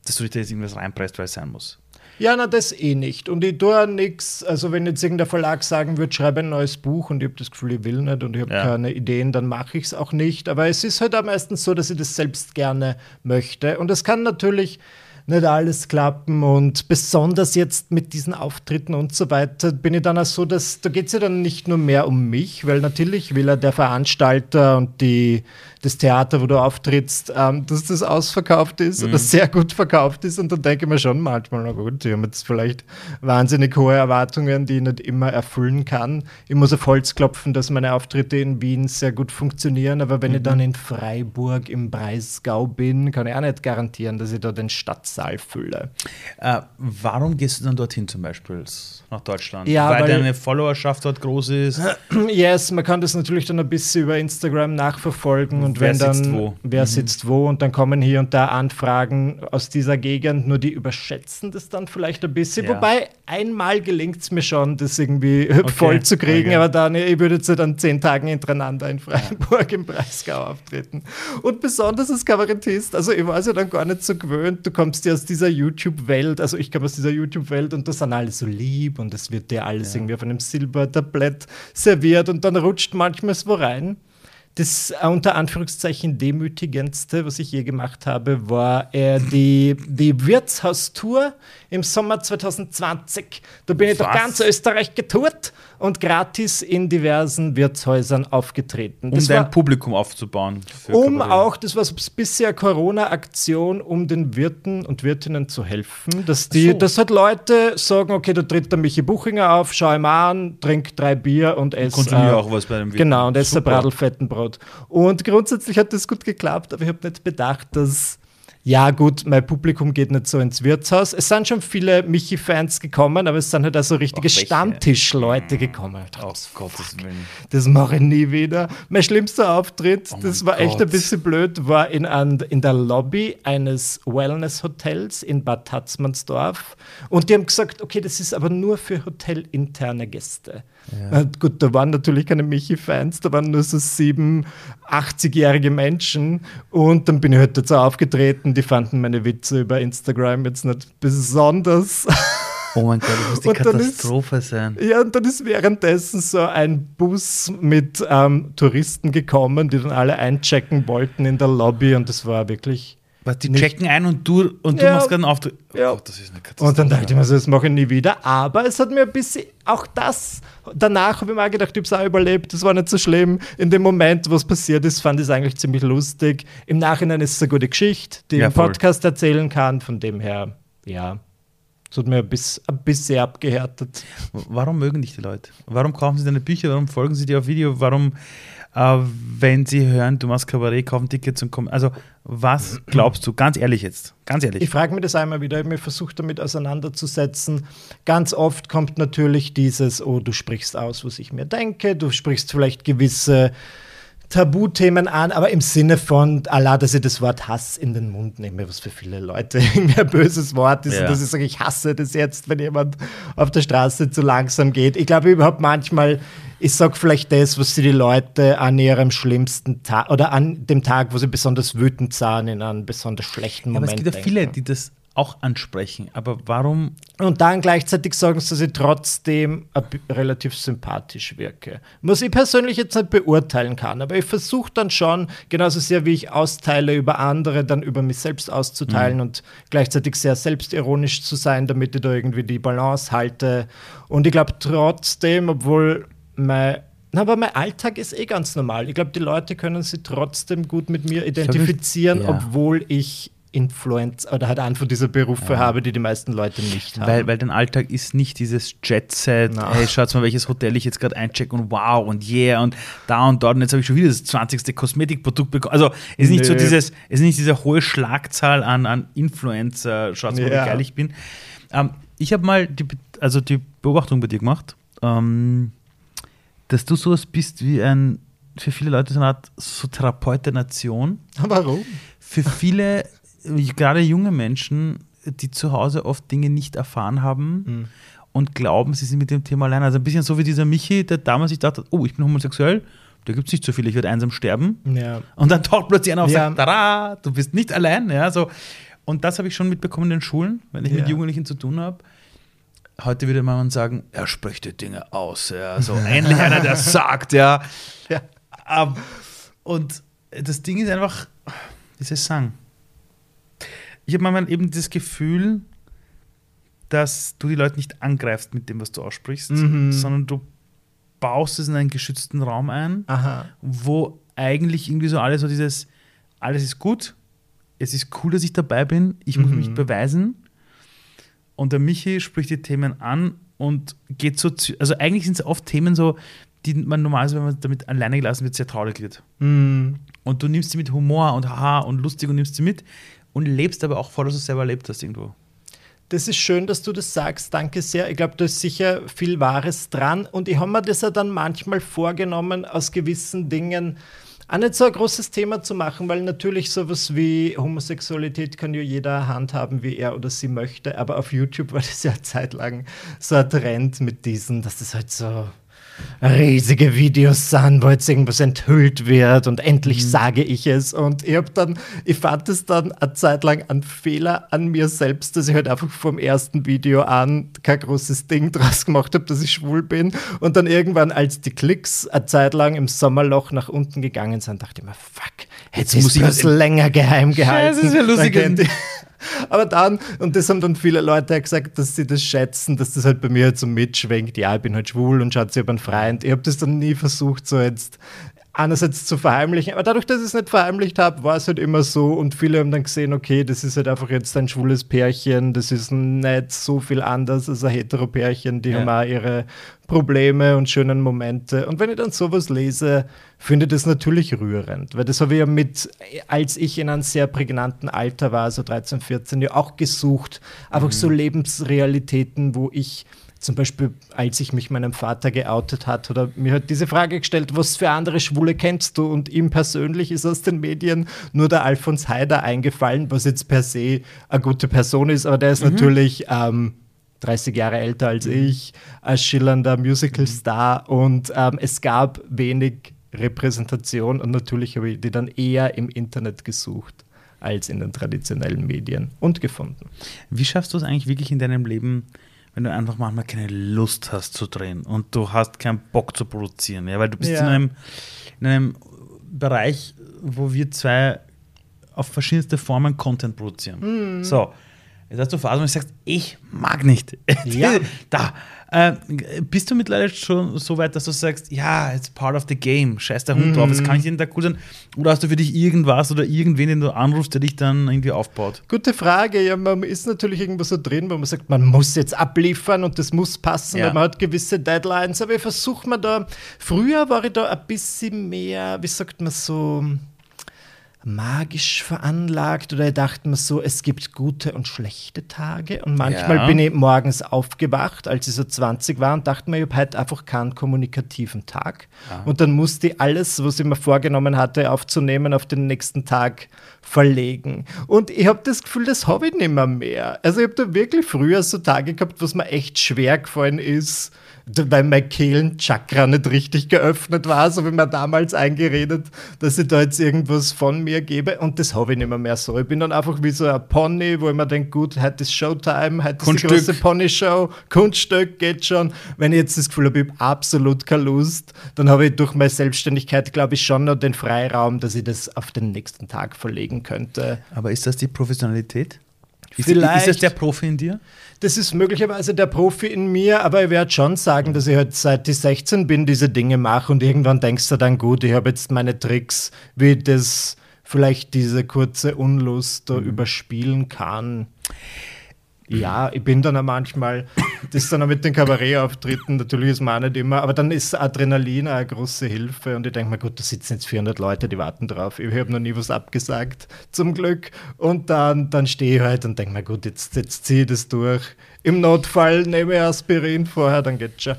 dass du dich da jetzt irgendwas reinpresst, weil es sein muss. Ja, na, das eh nicht. Und ich tue nichts, also wenn jetzt irgendein Verlag sagen würde, schreibe ein neues Buch und ich habe das Gefühl, ich will nicht und ich habe Ja. keine Ideen, dann mache ich es auch nicht. Aber es ist halt auch meistens so, dass ich das selbst gerne möchte. Und es kann natürlich nicht alles klappen und besonders jetzt mit diesen Auftritten und so weiter bin ich dann auch so, dass da geht es ja dann nicht nur mehr um mich, weil natürlich will ja der Veranstalter und die, das Theater, wo du auftrittst, ähm, dass das ausverkauft ist oder sehr gut verkauft ist und dann denke ich mir schon manchmal, na gut, die haben jetzt vielleicht wahnsinnig hohe Erwartungen, die ich nicht immer erfüllen kann. Ich muss auf Holz klopfen, dass meine Auftritte in Wien sehr gut funktionieren, aber wenn ich dann in Freiburg im Breisgau bin, kann ich auch nicht garantieren, dass ich da den Stadtsaal fülle. Äh, warum gehst du dann dorthin zum Beispiel nach Deutschland? Ja, weil, weil- deine Followerschaft dort groß ist. [clears throat] Yes, man kann das natürlich dann ein bisschen über Instagram nachverfolgen und Wer wenn dann sitzt wo? wer sitzt wo und dann kommen hier und da Anfragen aus dieser Gegend, nur die überschätzen das dann vielleicht ein bisschen. Ja. Wobei einmal gelingt es mir schon, das irgendwie [laughs] voll zu kriegen, okay. aber dann, ich würde jetzt dann zehn Tage hintereinander in Freiburg im Breisgau auftreten. Und besonders als Kabarettist, also ich war es ja dann gar nicht so gewöhnt, du kommst ja aus dieser YouTube-Welt, also ich komme aus dieser YouTube-Welt und das sind alle so lieb und es wird dir alles irgendwie auf einem Silbertablett serviert und dann rutscht manchmal so rein. Das äh, unter Anführungszeichen demütigendste, was ich je gemacht habe, war äh, die, die Wirtshaustour im Sommer 2020. Da bin ich durch Was? ganz Österreich getourt und gratis in diversen Wirtshäusern aufgetreten. um Das dein war, Publikum aufzubauen. um Kabarett. auch, das war bisher Corona-Aktion, um den Wirten und Wirtinnen zu helfen, dass die, so. dass halt Leute sagen, okay, da tritt der Michi Buchinger auf, schau ihm an, trink drei Bier und ess. Konsumiere äh, auch was bei dem Wirt. Genau, und esse Super. Bradelfettenbrot. Und grundsätzlich hat das gut geklappt, aber ich habe nicht bedacht, dass, ja gut, mein Publikum geht nicht so ins Wirtshaus. Es sind schon viele Michi-Fans gekommen, aber es sind halt auch so richtige? Stammtischleute gekommen. Ich dachte, Auf Gottes Willen. das mache ich nie wieder. Mein schlimmster Auftritt, Oh das war echt ein Gott. bisschen blöd, war in, an, in der Lobby eines Wellness-Hotels in Bad Tatzmannsdorf. Und die haben gesagt, okay, das ist aber nur für hotelinterne Gäste. Na gut, da waren natürlich keine Michi-Fans, da waren nur so sieben, 80-jährige Menschen. Und dann bin ich halt dazu aufgetreten, die fanden meine Witze über Instagram jetzt nicht besonders. Oh mein Gott, das muss die [laughs] dann ist- Katastrophe sein. Ja, und dann ist währenddessen so ein Bus mit ähm, Touristen gekommen, die dann alle einchecken wollten in der Lobby und das war wirklich. Was, die Nicht- checken ein und du, und du Ja. machst gerade einen Auftritt. Oh Ja. Gott, das ist eine Katastrophe. Und dann dachte ich mir so, das mache ich nie wieder. Aber es hat mir ein bisschen, auch das, danach habe ich mir auch gedacht, ich habe es auch überlebt, das war nicht so schlimm. In dem Moment, wo es passiert ist, fand ich es eigentlich ziemlich lustig. Im Nachhinein ist es eine gute Geschichte, die Ja, ich im voll. Podcast erzählen kann. Von dem her, ja, es hat mir ein bisschen, ein bisschen abgehärtet. Warum mögen dich die Leute? Warum kaufen sie deine Bücher? Warum folgen sie dir auf Video? Warum, äh, wenn sie hören, du machst Kabarett, kaufen Tickets und kommen? Also, was [clears throat] glaubst du? Ganz ehrlich jetzt. Ganz ehrlich. Ich frage mich das einmal wieder, ich habe mich versucht damit auseinanderzusetzen. Ganz oft kommt natürlich dieses, oh, du sprichst aus, was ich mir denke, du sprichst vielleicht gewisse Tabuthemen an, aber im Sinne von, Allah, dass ich das Wort Hass in den Mund nehme, was für viele Leute irgendwie [laughs] ein böses Wort ist Ja. und dass ich sage, ich hasse das jetzt, wenn jemand auf der Straße zu langsam geht. Ich glaube überhaupt manchmal, ich sage vielleicht das, was sie die Leute an ihrem schlimmsten Tag oder an dem Tag, wo sie besonders wütend sahen, in einem besonders schlechten aber Moment es gibt ja viele, die das auch ansprechen. Aber warum? Und dann gleichzeitig sagen sie, dass ich trotzdem relativ sympathisch wirke. Was ich persönlich jetzt nicht beurteilen kann, aber ich versuche dann schon, genauso sehr wie ich austeile über andere, dann über mich selbst auszuteilen und gleichzeitig sehr selbstironisch zu sein, damit ich da irgendwie die Balance halte. Und ich glaube trotzdem, obwohl mein aber mein Alltag ist eh ganz normal. Ich glaube, die Leute können sich trotzdem gut mit mir identifizieren, ja. obwohl ich Influencer oder halt einfach diese Berufe habe, die die meisten Leute nicht haben. Weil, weil dein Alltag ist nicht dieses Jet-Set, Na. hey, schaut mal, welches Hotel ich jetzt gerade einchecke und wow und yeah und da und dort und jetzt habe ich schon wieder das 20. Kosmetikprodukt bekommen. Also es ist nicht so Nö. dieses, es ist nicht diese hohe Schlagzahl an, an Influencer, schaut mal, Ja. wie geil ich bin. Ähm, ich habe mal die, also die Beobachtung bei dir gemacht, ähm, dass du sowas bist wie ein, für viele Leute so eine Art so Therapeut der Nation [laughs] Warum? für viele, gerade junge Menschen, die zu Hause oft Dinge nicht erfahren haben und glauben, sie sind mit dem Thema allein. Also ein bisschen so wie dieser Michi, der damals sich dachte, oh, ich bin homosexuell, da gibt es nicht so viele, ich werde einsam sterben. Ja. Und dann taucht plötzlich einer auf und Ja. sagt, tada, du bist nicht allein. Ja, so. Und das habe ich schon mitbekommen in den Schulen, wenn ich mit Ja. Jugendlichen zu tun habe. Heute würde man sagen, er spricht die Dinge aus. Ja. So [laughs] endlich einer, der sagt, ja. Ja. Ähm, und das Ding ist einfach, wie soll ich habe manchmal eben das Gefühl, dass du die Leute nicht angreifst mit dem, was du aussprichst, Mhm. sondern du baust es in einen geschützten Raum ein, Aha. wo eigentlich irgendwie so alles so dieses, alles ist gut, es ist cool, dass ich dabei bin, ich muss Mhm. mich beweisen. Und der Michi spricht die Themen an und geht so, zu, also eigentlich sind es oft Themen so, die man normalerweise, wenn man damit alleine gelassen wird, sehr traurig wird. Mhm. Und du nimmst sie mit Humor und haha und lustig und nimmst sie mit und lebst aber auch vor, dass du es selber erlebt hast irgendwo. Das ist schön, dass du das sagst. Danke sehr. Ich glaube, da ist sicher viel Wahres dran. Und ich habe mir das ja dann manchmal vorgenommen, aus gewissen Dingen auch nicht so ein großes Thema zu machen, weil natürlich sowas wie Homosexualität kann ja jeder handhaben, wie er oder sie möchte. Aber auf YouTube war das ja eine Zeit lang so ein Trend mit diesen, dass das halt so riesige Videos sind, wo jetzt irgendwas enthüllt wird und endlich sage ich es. Und ich habe dann, ich fand es dann eine Zeit lang ein Fehler an mir selbst, dass ich halt einfach vom ersten Video an kein großes Ding draus gemacht habe, dass ich schwul bin. Und dann irgendwann, als die Klicks eine Zeit lang im Sommerloch nach unten gegangen sind, dachte ich mir, fuck, jetzt muss ich das länger geheim gehalten. Scheiße, das wär lustig. Aber dann, und das haben dann viele Leute gesagt, dass sie das schätzen, dass das halt bei mir halt so mitschwenkt, ja, ich bin halt schwul und schaut, ich habe einen Freund. Ich habe das dann nie versucht, so jetzt einerseits zu verheimlichen, aber dadurch, dass ich es nicht verheimlicht habe, war es halt immer so und viele haben dann gesehen, okay, das ist halt einfach jetzt ein schwules Pärchen, das ist nicht so viel anders als ein hetero Pärchen, die Ja. haben auch ihre Probleme und schönen Momente. Und wenn ich dann sowas lese, finde ich das natürlich rührend, weil das habe ich ja mit, als ich in einem sehr prägnanten Alter war, so 13, 14, ja auch gesucht. Einfach so Lebensrealitäten, wo ich zum Beispiel, als ich mich meinem Vater geoutet hat, oder mir hat diese Frage gestellt, was für andere Schwule kennst du? Und ihm persönlich ist aus den Medien nur der Alfons Heider eingefallen, was jetzt per se eine gute Person ist, aber der ist natürlich ähm, 30 Jahre älter als ich, als schillernder Musical-Star. Und ähm, es gab wenig Repräsentation und natürlich habe ich die dann eher im Internet gesucht als in den traditionellen Medien und gefunden. Wie schaffst du es eigentlich wirklich in deinem Leben, wenn du einfach manchmal keine Lust hast zu drehen und du hast keinen Bock zu produzieren? Ja, weil du bist Ja. in, einem, in einem Bereich, wo wir zwei auf verschiedenste Formen Content produzieren. Mhm. So, jetzt hast du Phasen, wo du sagst, ich mag nicht. [laughs] Ja. da. Äh, bist du mittlerweile schon so weit, dass du sagst, ja, it's part of the game, scheiß der Hund drauf, es Mhm. kann nicht jeden Tag cool sein? Oder hast du für dich irgendwas oder irgendwen, den du anrufst, der dich dann irgendwie aufbaut? Gute Frage. Ja, man ist natürlich irgendwo so drin, wo man sagt, man muss jetzt abliefern und das muss passen, Ja. weil man hat gewisse Deadlines. Aber ich versuche mir da, früher war ich da ein bisschen mehr, wie sagt man so, magisch veranlagt oder ich dachte mir so, es gibt gute und schlechte Tage und manchmal Ja. bin ich morgens aufgewacht, als ich so 20 war und dachte mir, ich habe heute einfach keinen kommunikativen Tag und dann musste ich alles, was ich mir vorgenommen hatte, aufzunehmen, auf den nächsten Tag verlegen. Und ich habe das Gefühl, das habe ich nicht mehr mehr. Also ich habe da wirklich früher so Tage gehabt, was mir echt schwer gefallen ist, weil mein Kehlenchakra nicht richtig geöffnet war, so wie mir damals eingeredet, dass ich da jetzt irgendwas von mir gebe. Und das habe ich nicht mehr, mehr so. Ich bin dann einfach wie so ein Pony, wo ich mir denke, gut, heute ist Showtime, heute ist die Kunststück. große Pony-Show, Kunststück geht schon. Wenn ich jetzt das Gefühl habe, ich habe absolut keine Lust, dann habe ich durch meine Selbstständigkeit, glaube ich, schon noch den Freiraum, dass ich das auf den nächsten Tag verlegen könnte. Aber ist das die Professionalität? Ist, Vielleicht. ist das der Profi in dir? Das ist möglicherweise der Profi in mir, aber ich werde schon sagen, dass ich halt seit ich 16 bin, diese Dinge mache und irgendwann denkst du dann, gut, ich habe jetzt meine Tricks, wie das vielleicht diese kurze Unlust da überspielen kann. Ja, ich bin dann auch manchmal, das ist dann auch mit den Kabarettauftritten, natürlich ist man auch nicht immer, aber dann ist Adrenalin auch eine große Hilfe und ich denke mir, gut, da sitzen jetzt 400 Leute, die warten drauf. Ich habe noch nie was abgesagt, zum Glück. Und dann, dann stehe ich halt und denke mir, gut, jetzt, jetzt ziehe ich das durch. Im Notfall nehme ich Aspirin vorher, dann geht's schon.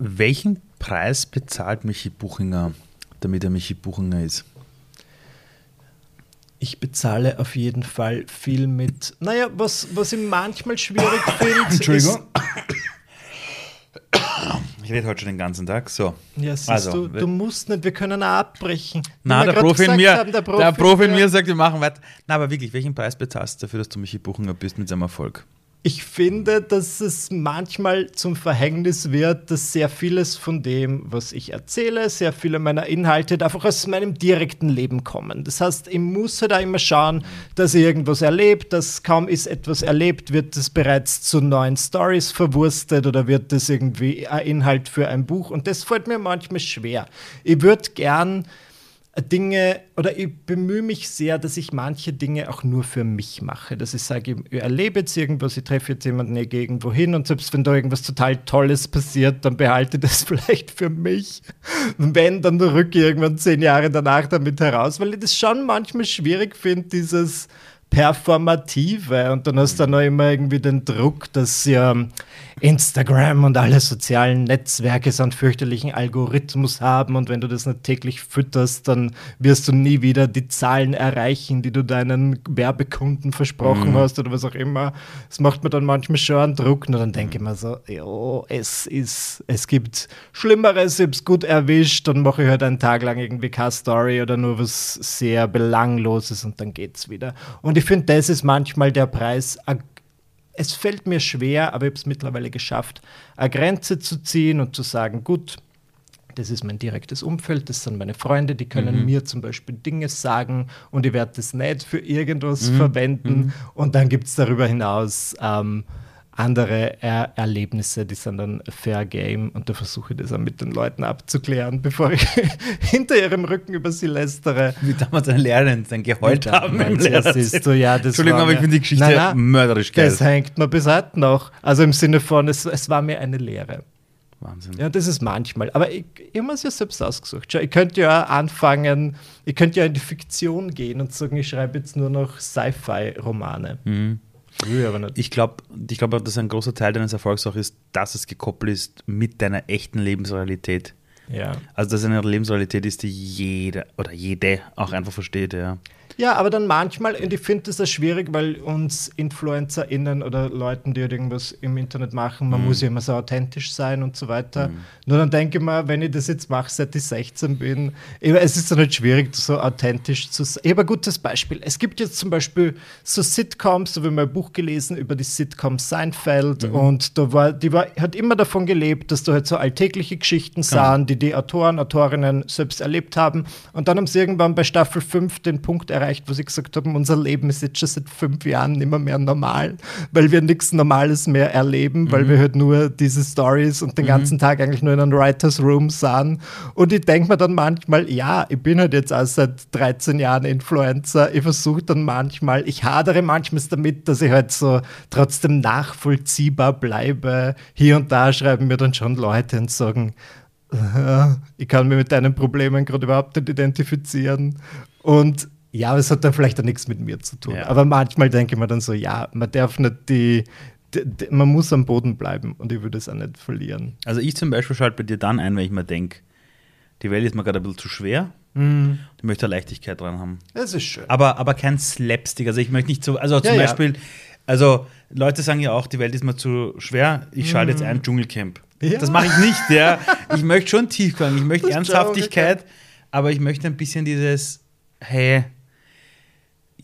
Welchen Preis bezahlt Michi Buchinger, damit er Michi Buchinger ist? Ich bezahle auf jeden Fall viel mit. Naja, was, was ich manchmal schwierig finde. Entschuldigung. Ich rede heute schon den ganzen Tag. So. Ja, siehst Also, du, du musst nicht, wir können auch abbrechen. Na, der Profi, in mir, haben, der Profi, in mir sagt, wir machen weiter. Na, aber wirklich, welchen Preis bezahlst du dafür, dass du Michi Buchinger bist mit seinem Erfolg? Ich finde, dass es manchmal zum Verhängnis wird, dass sehr vieles von dem, was ich erzähle, sehr viele meiner Inhalte einfach aus meinem direkten Leben kommen. Das heißt, ich muss halt auch immer schauen, dass ich irgendwas erlebt, dass kaum ist etwas erlebt, wird es bereits zu neuen Stories verwurstet oder wird das irgendwie ein Inhalt für ein Buch. Und das fällt mir manchmal schwer. Ich würde gern Dinge oder ich bemühe mich sehr, dass ich manche Dinge auch nur für mich mache. Dass ich sage, ich erlebe jetzt irgendwas, ich treffe jetzt jemanden, ich irgendwo hin und selbst wenn da irgendwas total Tolles passiert, dann behalte das [laughs] vielleicht für mich. Wenn, dann rücke ich irgendwann zehn Jahre danach damit heraus, weil ich das schon manchmal schwierig finde, dieses Performative. Und dann hast du dann noch immer irgendwie den Druck, dass ja Instagram und alle sozialen Netzwerke so einen fürchterlichen Algorithmus haben. Und wenn du das nicht täglich fütterst, dann wirst du nie wieder die Zahlen erreichen, die du deinen Werbekunden versprochen Mhm. hast oder was auch immer. Das macht mir dann manchmal schon einen Druck. Und dann denke ich mir so, jo, es ist, es gibt Schlimmeres, ich hab's gut erwischt, dann mache ich halt einen Tag lang irgendwie keine Story oder nur was sehr Belangloses und dann geht's wieder. Und ich finde, das ist manchmal der Preis. a- Es fällt mir schwer, aber ich habe es mittlerweile geschafft, eine Grenze zu ziehen und zu sagen, gut, das ist mein direktes Umfeld, das sind meine Freunde, die können mir zum Beispiel Dinge sagen und ich werde das nicht für irgendwas verwenden. Und dann gibt es darüber hinaus ähm, andere er Erlebnisse, die sind dann Fair Game und da versuche ich das auch mit den Leuten abzuklären, [laughs] bevor ich hinter ihrem Rücken über sie lästere. Wie damals eine Lehrerin dann geheult haben im Lehrerzimmer. ja, das Entschuldigung, aber ich finde die Geschichte Nein, nein, mörderisch geil. Das hängt mir bis heute noch. Also im Sinne von, es, es war mir eine Lehre. Wahnsinn. Ja, das ist manchmal. Aber ich, ich habe es ja selbst ausgesucht. Schau, ich könnte ja anfangen, ich könnte ja in die Fiktion gehen und sagen, ich schreibe jetzt nur noch Sci-Fi-Romane. Mhm. Will ich aber nicht. Ich glaube, ich glaub, dass ein großer Teil deines Erfolgs auch ist, dass es gekoppelt ist mit deiner echten Lebensrealität. ja. Also, dass es eine Lebensrealität ist, die jeder oder jede auch einfach versteht, ja. Ja, aber dann manchmal, und ich finde das auch schwierig, weil uns InfluencerInnen oder Leuten, die halt irgendwas im Internet machen, man muss ja immer so authentisch sein und so weiter. Nur dann denke ich mir, wenn ich das jetzt mache, seit ich 16 bin, es ist dann halt schwierig, so authentisch zu sein. Ich habe ein gutes Beispiel. Es gibt jetzt zum Beispiel so Sitcoms, da habe ich mal ein Buch gelesen über die Sitcom Seinfeld und da war, die war, hat immer davon gelebt, dass da halt so alltägliche Geschichten sahen, die die Autoren, Autorinnen selbst erlebt haben. Und dann haben sie irgendwann bei Staffel 5 den Punkt erreicht, wo sie gesagt haben, unser Leben ist jetzt schon seit fünf Jahren nicht mehr, normal, weil wir nichts Normales mehr erleben, weil wir halt nur diese Stories und den ganzen Tag eigentlich nur in einem Writers Room sahen. Und ich denke mir dann manchmal, ja, ich bin halt jetzt auch seit 13 Jahren Influencer. Ich versuche dann manchmal, ich hadere manchmal damit, dass ich halt so trotzdem nachvollziehbar bleibe. Hier und da schreiben mir dann schon Leute und sagen, "Äh, ich kann mich mit deinen Problemen gerade überhaupt nicht identifizieren. Und ja, aber es hat dann vielleicht auch nichts mit mir zu tun. Ja. Aber manchmal denke ich mir dann so, ja, man darf nicht die, die, die man muss am Boden bleiben und ich würde es auch nicht verlieren. Also, ich zum Beispiel schalte bei dir dann ein, wenn ich mir denke, die Welt ist mir gerade ein bisschen zu schwer. Mhm. Ich möchte Leichtigkeit dran haben. Das ist schön. Aber, aber kein Slapstick. Also ich möchte nicht so, also zum Ja, ja. Beispiel, also Leute sagen ja auch, die Welt ist mir zu schwer, ich schalte jetzt ein Dschungelcamp. Mhm. Ja. Das mache ich nicht, ja. Ich möchte schon Tiefgang, ich [laughs] möchte Ernsthaftigkeit, aber ich möchte ein bisschen dieses, hey,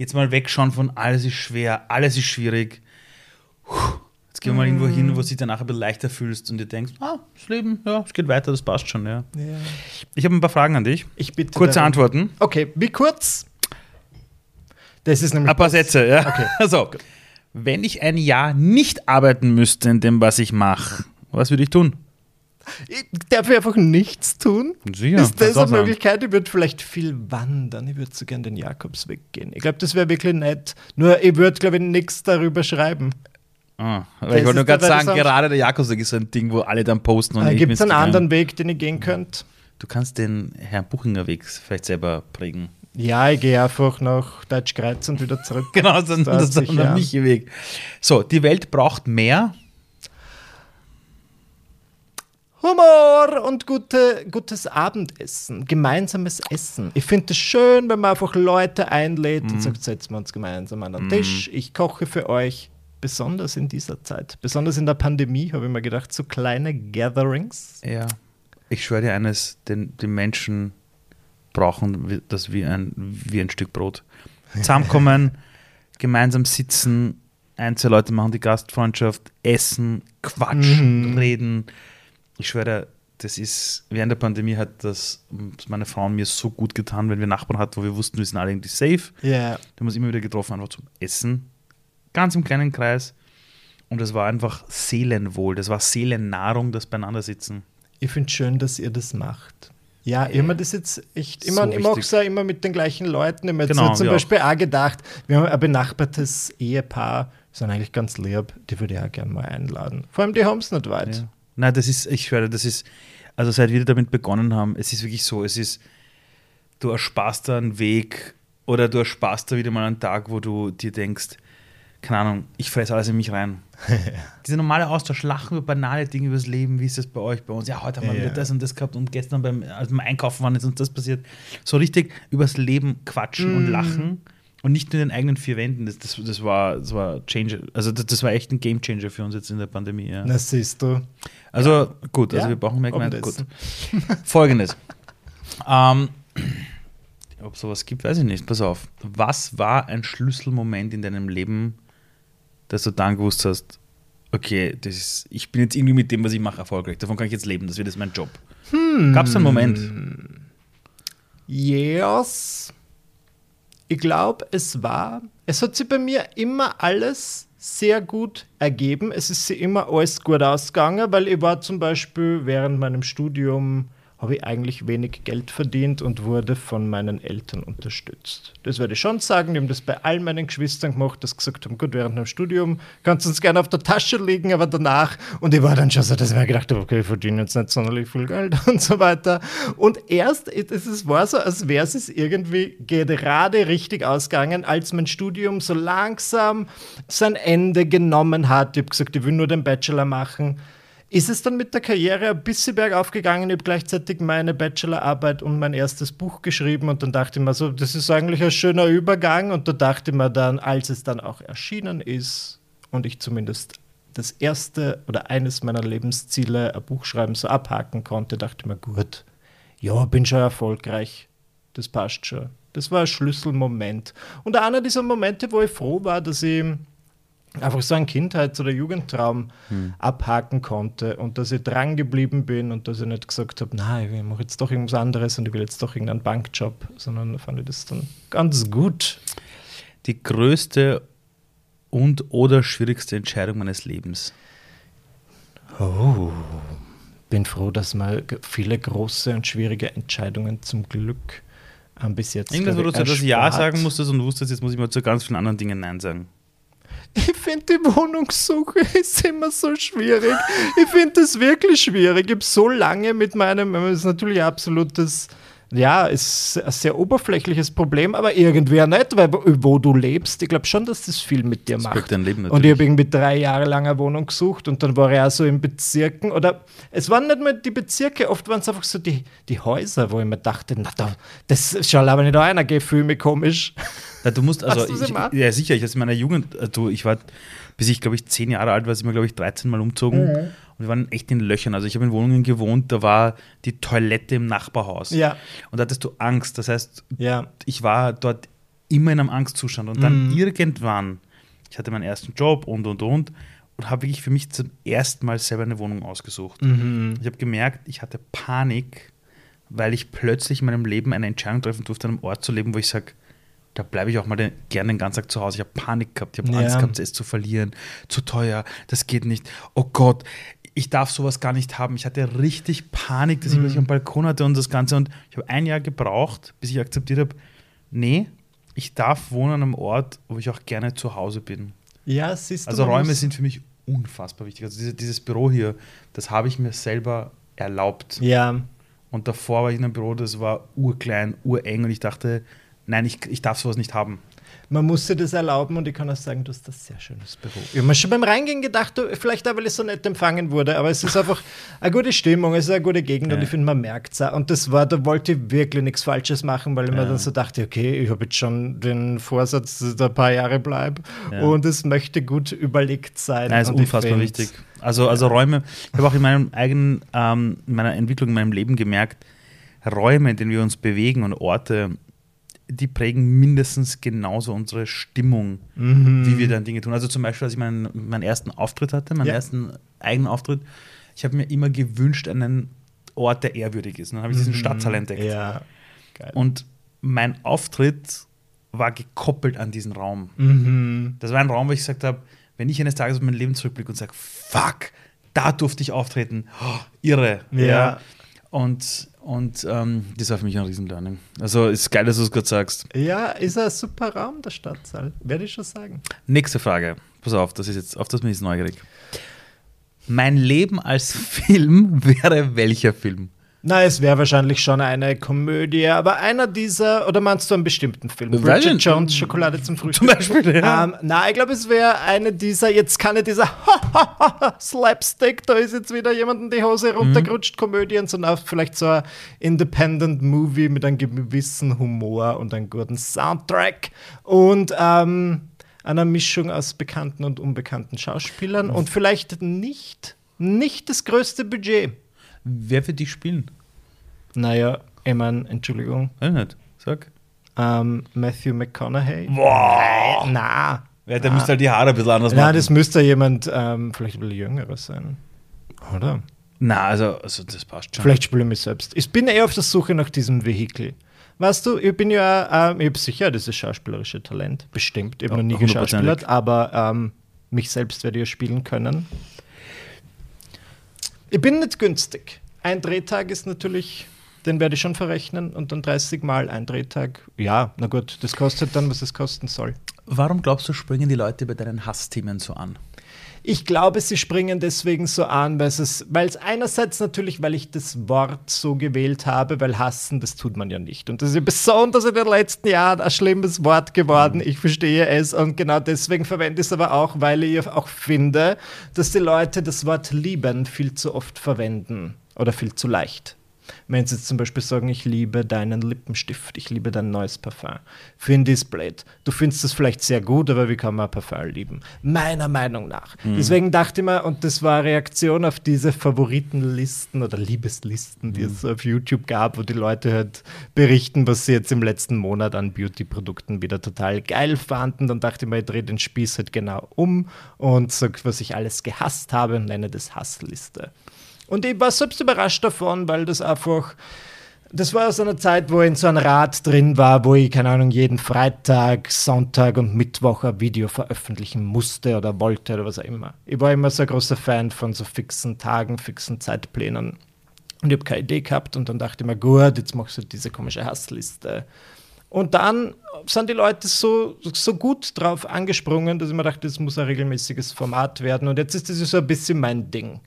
jetzt mal wegschauen von alles ist schwer, alles ist schwierig. Puh, Jetzt gehen wir mal irgendwo hin, wo du dich danach ein bisschen leichter fühlst und dir denkst, ah, das Leben, ja, es geht weiter, das passt schon, ja. Ja. Ich habe ein paar Fragen an dich. Ich bitte. Kurze darum. Antworten. Okay, wie kurz? Das ist nämlich. Ein paar Sätze, ja. Okay. [laughs] Also, wenn ich ein Jahr nicht arbeiten müsste in dem, was ich mache, was würde ich tun? Ich darf ich einfach nichts tun? Sicher, ist das eine. Möglichkeit? Ich würde vielleicht viel wandern. Ich würde so gerne den Jakobsweg gehen. Ich glaube, das wäre wirklich nett. Nur ich würde, glaube ich, nichts darüber schreiben. Ah, aber Das ich wollte nur gerade sagen, gerade der Jakobsweg ist so ein Ding, wo alle dann posten und ich Gibt es einen anderen Weg, den ich gehen könnte? Du kannst den Herrn Buchinger Weg vielleicht selber prägen. Ja, ich gehe einfach nach Deutschkreuz und wieder zurück. [laughs] Genau, das ist Das ist der. Michi-Weg. So, die Welt braucht mehr. Humor und gute, gutes Abendessen, gemeinsames Essen. Ich finde es schön, wenn man einfach Leute einlädt Mhm. und sagt, setzen wir uns gemeinsam an den Tisch, ich koche für euch. Besonders in dieser Zeit, besonders in der Pandemie, habe ich mir gedacht, so kleine Gatherings. Ja. Ich schwöre dir eines, den, die Menschen brauchen das wie ein, wie ein Stück Brot. Zusammenkommen, [laughs] gemeinsam sitzen, ein, zwei Leute machen die Gastfreundschaft, essen, quatschen, reden. Ich schwöre dir, das ist, während der Pandemie hat das meine Frau und mir so gut getan, wenn wir Nachbarn hatten, wo wir wussten, wir sind alle irgendwie safe. Ja. Wir haben uns immer wieder getroffen, einfach zum Essen. Ganz im kleinen Kreis. Und das war einfach Seelenwohl, das war Seelennahrung, das Beieinandersitzen. Ich finde es schön, dass ihr das macht. Ja, habe mir das jetzt echt So immer, ich mag wichtig. es ja immer mit den gleichen Leuten. Ich habe jetzt Genau, so zum auch. Beispiel auch gedacht, wir haben ein benachbartes Ehepaar, die sind eigentlich ganz lieb, die würde ich auch gerne mal einladen. Vor allem, die haben es nicht weit. Ja. Nein, das ist, ich schwöre, das ist, also seit wir damit begonnen haben, es ist wirklich so, es ist, du ersparst da einen Weg oder du ersparst da wieder mal einen Tag, wo du dir denkst, keine Ahnung, ich fresse alles in mich rein. [laughs] Dieser normale Austausch, lachen über banale Dinge übers Leben, wie ist das bei euch, bei uns? Ja, heute haben wir Ja. wieder das und das gehabt und gestern beim, als wir einkaufen waren, ist uns das passiert. So richtig übers Leben quatschen und lachen und nicht nur in den eigenen vier Wänden. Das, das, das war, das war Change, also das, das war echt ein Game Changer für uns jetzt in der Pandemie. Ja. Das siehst du. Also gut, also Ja, wir brauchen mehr Gemeinschaft. Gut. [laughs] [laughs] Folgendes. ähm, ob es sowas gibt, weiß ich nicht. Pass auf. Was war ein Schlüsselmoment in deinem Leben, dass du dann gewusst hast, okay, das ist, ich bin jetzt irgendwie mit dem, was ich mache, erfolgreich. Davon kann ich jetzt leben. Das wird jetzt mein Job. Gab es einen Moment? Yes. Ich glaube, es war, es hat sich bei mir immer alles sehr gut ergeben. Es ist immer alles gut ausgegangen, weil ich war zum Beispiel während meinem Studium, habe ich eigentlich wenig Geld verdient und wurde von meinen Eltern unterstützt. Das werde ich schon sagen. Die haben das bei all meinen Geschwistern gemacht, dass sie gesagt haben, gut, während dem Studium kannst du uns gerne auf der Tasche liegen, aber danach, und ich war dann schon so, dass ich mir gedacht habe, okay, ich verdiene jetzt nicht sonderlich viel Geld [laughs] und so weiter. Und erst, es war so, als wäre es irgendwie gerade richtig ausgegangen, als mein Studium so langsam sein Ende genommen hat. Ich habe gesagt, ich will nur den Bachelor machen. Ist es dann mit der Karriere ein bisschen bergauf gegangen? Ich habe gleichzeitig meine Bachelorarbeit und mein erstes Buch geschrieben und dann dachte ich mir so, das ist eigentlich ein schöner Übergang. Und da dachte ich mir dann, als es dann auch erschienen ist und ich zumindest das erste oder eines meiner Lebensziele, ein Buch schreiben, so abhaken konnte, dachte ich mir, gut, ja, bin schon erfolgreich. Das passt schon. Das war ein Schlüsselmoment. Und einer dieser Momente, wo ich froh war, dass ich einfach so einen Kindheits- oder Jugendtraum abhaken konnte und dass ich dran geblieben bin und dass ich nicht gesagt habe, nein, ich mache jetzt doch irgendwas anderes und ich will jetzt doch irgendeinen Bankjob, sondern fand ich das dann ganz gut. Die größte und oder schwierigste Entscheidung meines Lebens. Oh, bin froh, dass mal ge- viele große und schwierige Entscheidungen zum Glück ähm, bis jetzt. Irgendwas, wo du etwas Ja sagen musstest und wusstest, jetzt muss ich mal zu ganz vielen anderen Dingen Nein sagen. Ich finde die Wohnungssuche [laughs] ist immer so schwierig. Ich finde das wirklich schwierig. Ich habe so lange mit meinem, das ist natürlich absolutes, ja, ist ein sehr oberflächliches Problem, aber irgendwie auch nicht, weil wo, du lebst, ich glaube schon, dass das viel mit dir Das macht. dein Leben Und ich natürlich. habe irgendwie drei Jahre lang eine Wohnung gesucht und dann war ich auch so in Bezirken oder es waren nicht mehr die Bezirke, oft waren es einfach so die, die Häuser, wo ich mir dachte, na da, das schaut aber nicht einer, geh, fühl mich komisch. Ja, du musst, [laughs] also, ich, gemacht? ja sicher, ich in meiner Jugend, äh, du, ich war, bis ich glaube ich zehn Jahre alt war, sind wir glaube ich 13 Mal umzogen Mhm. und wir waren echt in Löchern. Also ich habe in Wohnungen gewohnt, da war die Toilette im Nachbarhaus. Ja. Und da hattest du Angst. Das heißt, Ja. ich war dort immer in einem Angstzustand und Mhm. dann irgendwann, ich hatte meinen ersten Job und und und und habe wirklich für mich zum ersten Mal selber eine Wohnung ausgesucht. Mhm. Ich habe gemerkt, ich hatte Panik, weil ich plötzlich in meinem Leben eine Entscheidung treffen durfte, an einem Ort zu leben, wo ich sage, da bleibe ich auch mal den, gerne den ganzen Tag zu Hause. Ich habe Panik gehabt, ich habe Ja. Angst gehabt, es zu verlieren, zu teuer, das geht nicht. Oh Gott, ich darf sowas gar nicht haben. Ich hatte richtig Panik, dass ich mich am Balkon hatte und das Ganze. Und ich habe ein Jahr gebraucht, bis ich akzeptiert habe, nee, ich darf wohnen an einem Ort, wo ich auch gerne zu Hause bin. Ja, siehst du. Also Räume sind für mich unfassbar wichtig. Also diese, dieses Büro hier, das habe ich mir selber erlaubt. Ja, Und davor war ich in einem Büro, das war urklein, ureng und ich dachte, nein, ich, ich darf sowas nicht haben. man muss sich das erlauben und ich kann auch sagen, du hast ein sehr schönes Büro. Ich habe mir schon beim Reingehen gedacht, du, vielleicht auch, weil ich so nett empfangen wurde, aber es ist [laughs] einfach eine gute Stimmung, es ist eine gute Gegend und Ja. ich finde, man merkt es auch. Und das war, da wollte ich wirklich nichts Falsches machen, weil ich mir Ja. dann so dachte, okay, ich habe jetzt schon den Vorsatz, dass ich da ein paar Jahre bleibe Ja. und es möchte gut überlegt sein. Nein, ist Und unfassbar wichtig. Also, also Räume, ich habe auch in meinem eigenen, ähm, in meiner Entwicklung, in meinem Leben gemerkt, Räume, in denen wir uns bewegen und Orte, die prägen mindestens genauso unsere Stimmung, Mhm. wie wir dann Dinge tun. Also zum Beispiel, als ich meinen, meinen ersten Auftritt hatte, meinen Ja. ersten eigenen Auftritt, ich habe mir immer gewünscht, einen Ort, der ehrwürdig ist. Und dann habe ich diesen Stadtsaal entdeckt. Mhm. Ja. Und mein Auftritt war gekoppelt an diesen Raum. Mhm. Das war ein Raum, wo ich gesagt habe, wenn ich eines Tages auf mein Leben zurückblicke und sage, fuck, da durfte ich auftreten. Oh, irre. Ja. Und, und ähm, das war für mich ein Riesen-Learning. Also ist geil, dass du es gerade sagst. Ja, ist ein super Raum, der Stadtsaal, werde ich schon sagen. Nächste Frage. Pass auf, das ist jetzt, auf das bin ich jetzt neugierig. Mein Leben als [laughs] Film wäre welcher Film? Na, es wäre wahrscheinlich schon eine Komödie, aber einer dieser, oder meinst du einen bestimmten Film? Weiß Bridget ich- Jones, Schokolade zum Frühstück. Zum Beispiel, ja. Ähm, na, ich glaube, es wäre eine dieser, jetzt kann ich dieser [laughs] Slapstick, da ist jetzt wieder jemand in die Hose runtergerutscht, Komödien, sondern auch vielleicht so ein Independent Movie mit einem gewissen Humor und einem guten Soundtrack und ähm, einer Mischung aus bekannten und unbekannten Schauspielern und vielleicht nicht, nicht das größte Budget. Wer wird dich spielen? Naja, ich meine, Entschuldigung, Weiß nicht. Sag. ähm, Matthew McConaughey. Boah. Na, Ja, der müsste halt die Haare ein bisschen anders machen. na, das müsste jemand ähm, vielleicht ein bisschen jüngerer sein. Oder? Na, also, also das passt schon. Vielleicht spiele ich mich selbst. Ich bin eher auf der Suche nach diesem Vehikel. Weißt du, ich bin ja, ähm, ich habe sicher dieses schauspielerische Talent. Bestimmt. Ich habe noch nie geschauspielert, aber ähm, mich selbst werde ich ja spielen können. Ich bin nicht günstig. Ein Drehtag ist natürlich, den werde ich schon verrechnen und dann 30 Mal ein Drehtag. Ja, na gut, das kostet dann, was es kosten soll. Warum glaubst du, springen die Leute bei deinen Hassthemen so an? Ich glaube, sie springen deswegen so an, weil es, weil es einerseits natürlich, weil ich das Wort so gewählt habe, weil hassen, das tut man ja nicht. Und das ist ja besonders in den letzten Jahren ein schlimmes Wort geworden. Ich verstehe es und genau deswegen verwende ich es aber auch, weil ich auch finde, dass die Leute das Wort lieben viel zu oft verwenden oder viel zu leicht. Wenn sie jetzt zum Beispiel sagen, ich liebe deinen Lippenstift, ich liebe dein neues Parfum, finde ich es blöd. Du findest es vielleicht sehr gut, aber wie kann man ein Parfum lieben? Meiner Meinung nach. Deswegen dachte ich mir, und das war eine Reaktion auf diese Favoritenlisten oder Liebeslisten, die es auf YouTube gab, wo die Leute halt berichten, was sie jetzt im letzten Monat an Beauty-Produkten wieder total geil fanden. Dann dachte ich mir, ich drehe den Spieß halt genau um und sage, was ich alles gehasst habe und nenne das Hassliste. Und ich war selbst überrascht davon, weil das einfach, das war aus einer Zeit, wo ich in so einem Rad drin war, wo ich, keine Ahnung, jeden Freitag, Sonntag und Mittwoch ein Video veröffentlichen musste oder wollte oder was auch immer. Ich war immer so ein großer Fan von so fixen Tagen, fixen Zeitplänen. Und ich habe keine Idee gehabt und dann dachte ich mir, gut, jetzt machst du diese komische Hassliste. Und dann sind die Leute so, so gut drauf angesprungen, dass ich mir dachte, das muss ein regelmäßiges Format werden. Und jetzt ist das so ein bisschen mein Ding.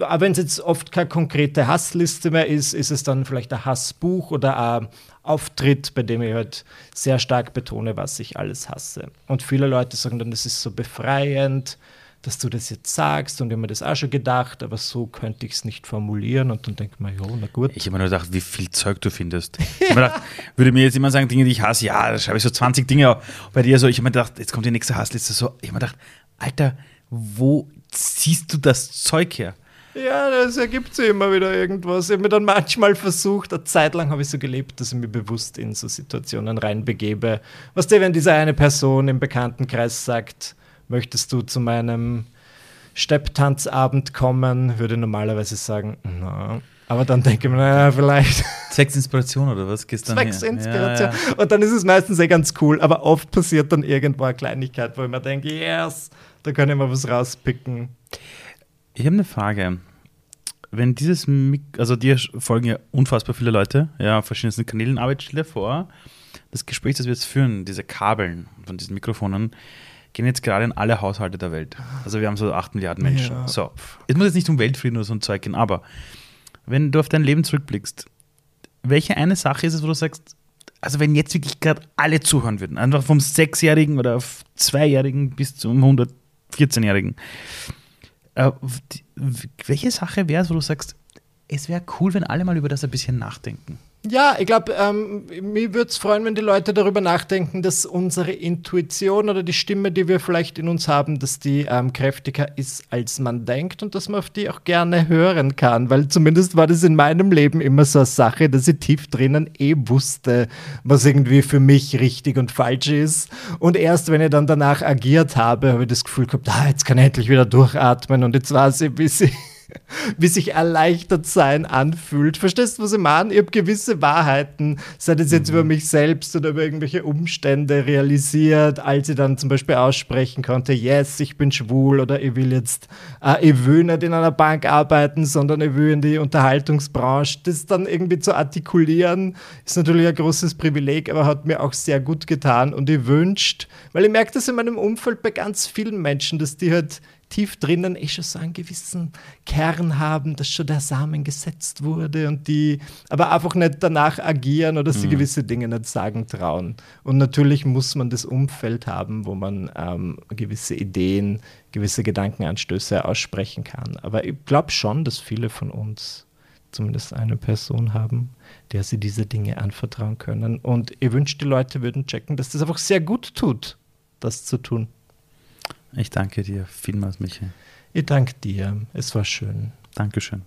Aber wenn es jetzt oft keine konkrete Hassliste mehr ist, ist es dann vielleicht ein Hassbuch oder ein Auftritt, bei dem ich halt sehr stark betone, was ich alles hasse. Und viele Leute sagen dann, das ist so befreiend, dass du das jetzt sagst. Und ich habe mir das auch schon gedacht, aber so könnte ich es nicht formulieren. Und dann denkt man, ja, na gut. Ich habe mir nur gedacht, wie viel Zeug du findest. Ich mir gedacht, [laughs] würde mir jetzt jemand sagen, Dinge, die ich hasse, ja, da schreibe ich so 20 Dinge auf. Bei dir so, ich habe mir gedacht, jetzt kommt die nächste Hassliste. So, ich habe mir gedacht, Alter, wo ziehst du das Zeug her? Ja, das ergibt sich immer wieder irgendwas. Ich habe mir dann manchmal versucht, eine Zeit lang habe ich so gelebt, dass ich mich bewusst in so Situationen reinbegebe. Was der, wenn diese eine Person im Bekanntenkreis sagt, möchtest du zu meinem Stepptanzabend kommen, würde ich normalerweise sagen, na. Aber dann denke ich mir, naja, vielleicht Zwecks Inspiration oder was? Gehst zwecks? Inspiration. Ja, ja. Und dann ist es meistens eh ganz cool, aber oft passiert dann irgendwo eine Kleinigkeit, wo ich mir denke, yes, da kann ich mal was rauspicken. Ich habe eine Frage. Wenn dieses, Mik also dir folgen ja unfassbar viele Leute, ja, auf verschiedensten Kanälen, aber jetzt stell dir vor, das Gespräch, das wir jetzt führen, diese Kabeln von diesen Mikrofonen, gehen jetzt gerade in alle Haushalte der Welt. Also wir haben so 8 Milliarden Menschen. Ja. So. Es muss jetzt nicht um Weltfrieden oder so ein Zeug gehen, aber wenn du auf dein Leben zurückblickst, welche eine Sache ist es, wo du sagst, also wenn jetzt wirklich gerade alle zuhören würden, einfach vom Sechsjährigen oder Zweijährigen bis zum 114-Jährigen, äh, welche Sache wäre es, wo du sagst, es wäre cool, wenn alle mal über das ein bisschen nachdenken? Ja, ich glaube, ähm, mir würde es freuen, wenn die Leute darüber nachdenken, dass unsere Intuition oder die Stimme, die wir vielleicht in uns haben, dass die ähm, kräftiger ist, als man denkt und dass man auf die auch gerne hören kann. Weil zumindest war das in meinem Leben immer so eine Sache, dass ich tief drinnen eh wusste, was irgendwie für mich richtig und falsch ist. Und erst wenn ich dann danach agiert habe, habe ich das Gefühl gehabt, ah, jetzt kann ich endlich wieder durchatmen und jetzt war es ein bisschen [laughs] wie sich erleichtert sein anfühlt. Verstehst du, was ich meine? Ich habe gewisse Wahrheiten, sei das jetzt mhm. über mich selbst oder über irgendwelche Umstände realisiert, als ich dann zum Beispiel aussprechen konnte, yes, ich bin schwul oder ich will jetzt, äh, ich will nicht in einer Bank arbeiten, sondern ich will in die Unterhaltungsbranche. Das dann irgendwie zu artikulieren, ist natürlich ein großes Privileg, aber hat mir auch sehr gut getan und ich wünscht, weil ich merke das in meinem Umfeld bei ganz vielen Menschen, dass die halt tief drinnen eh schon so einen gewissen Kern haben, dass schon der Samen gesetzt wurde und die aber einfach nicht danach agieren oder sie mhm. gewisse Dinge nicht sagen trauen. Und natürlich muss man das Umfeld haben, wo man ähm, gewisse Ideen, gewisse Gedankenanstöße aussprechen kann. Aber ich glaube schon, dass viele von uns zumindest eine Person haben, der sie diese Dinge anvertrauen können. Und ich wünsche, die Leute würden checken, dass das einfach sehr gut tut, das zu tun. Ich danke dir vielmals, Michael. Ich danke dir. Es war schön. Dankeschön.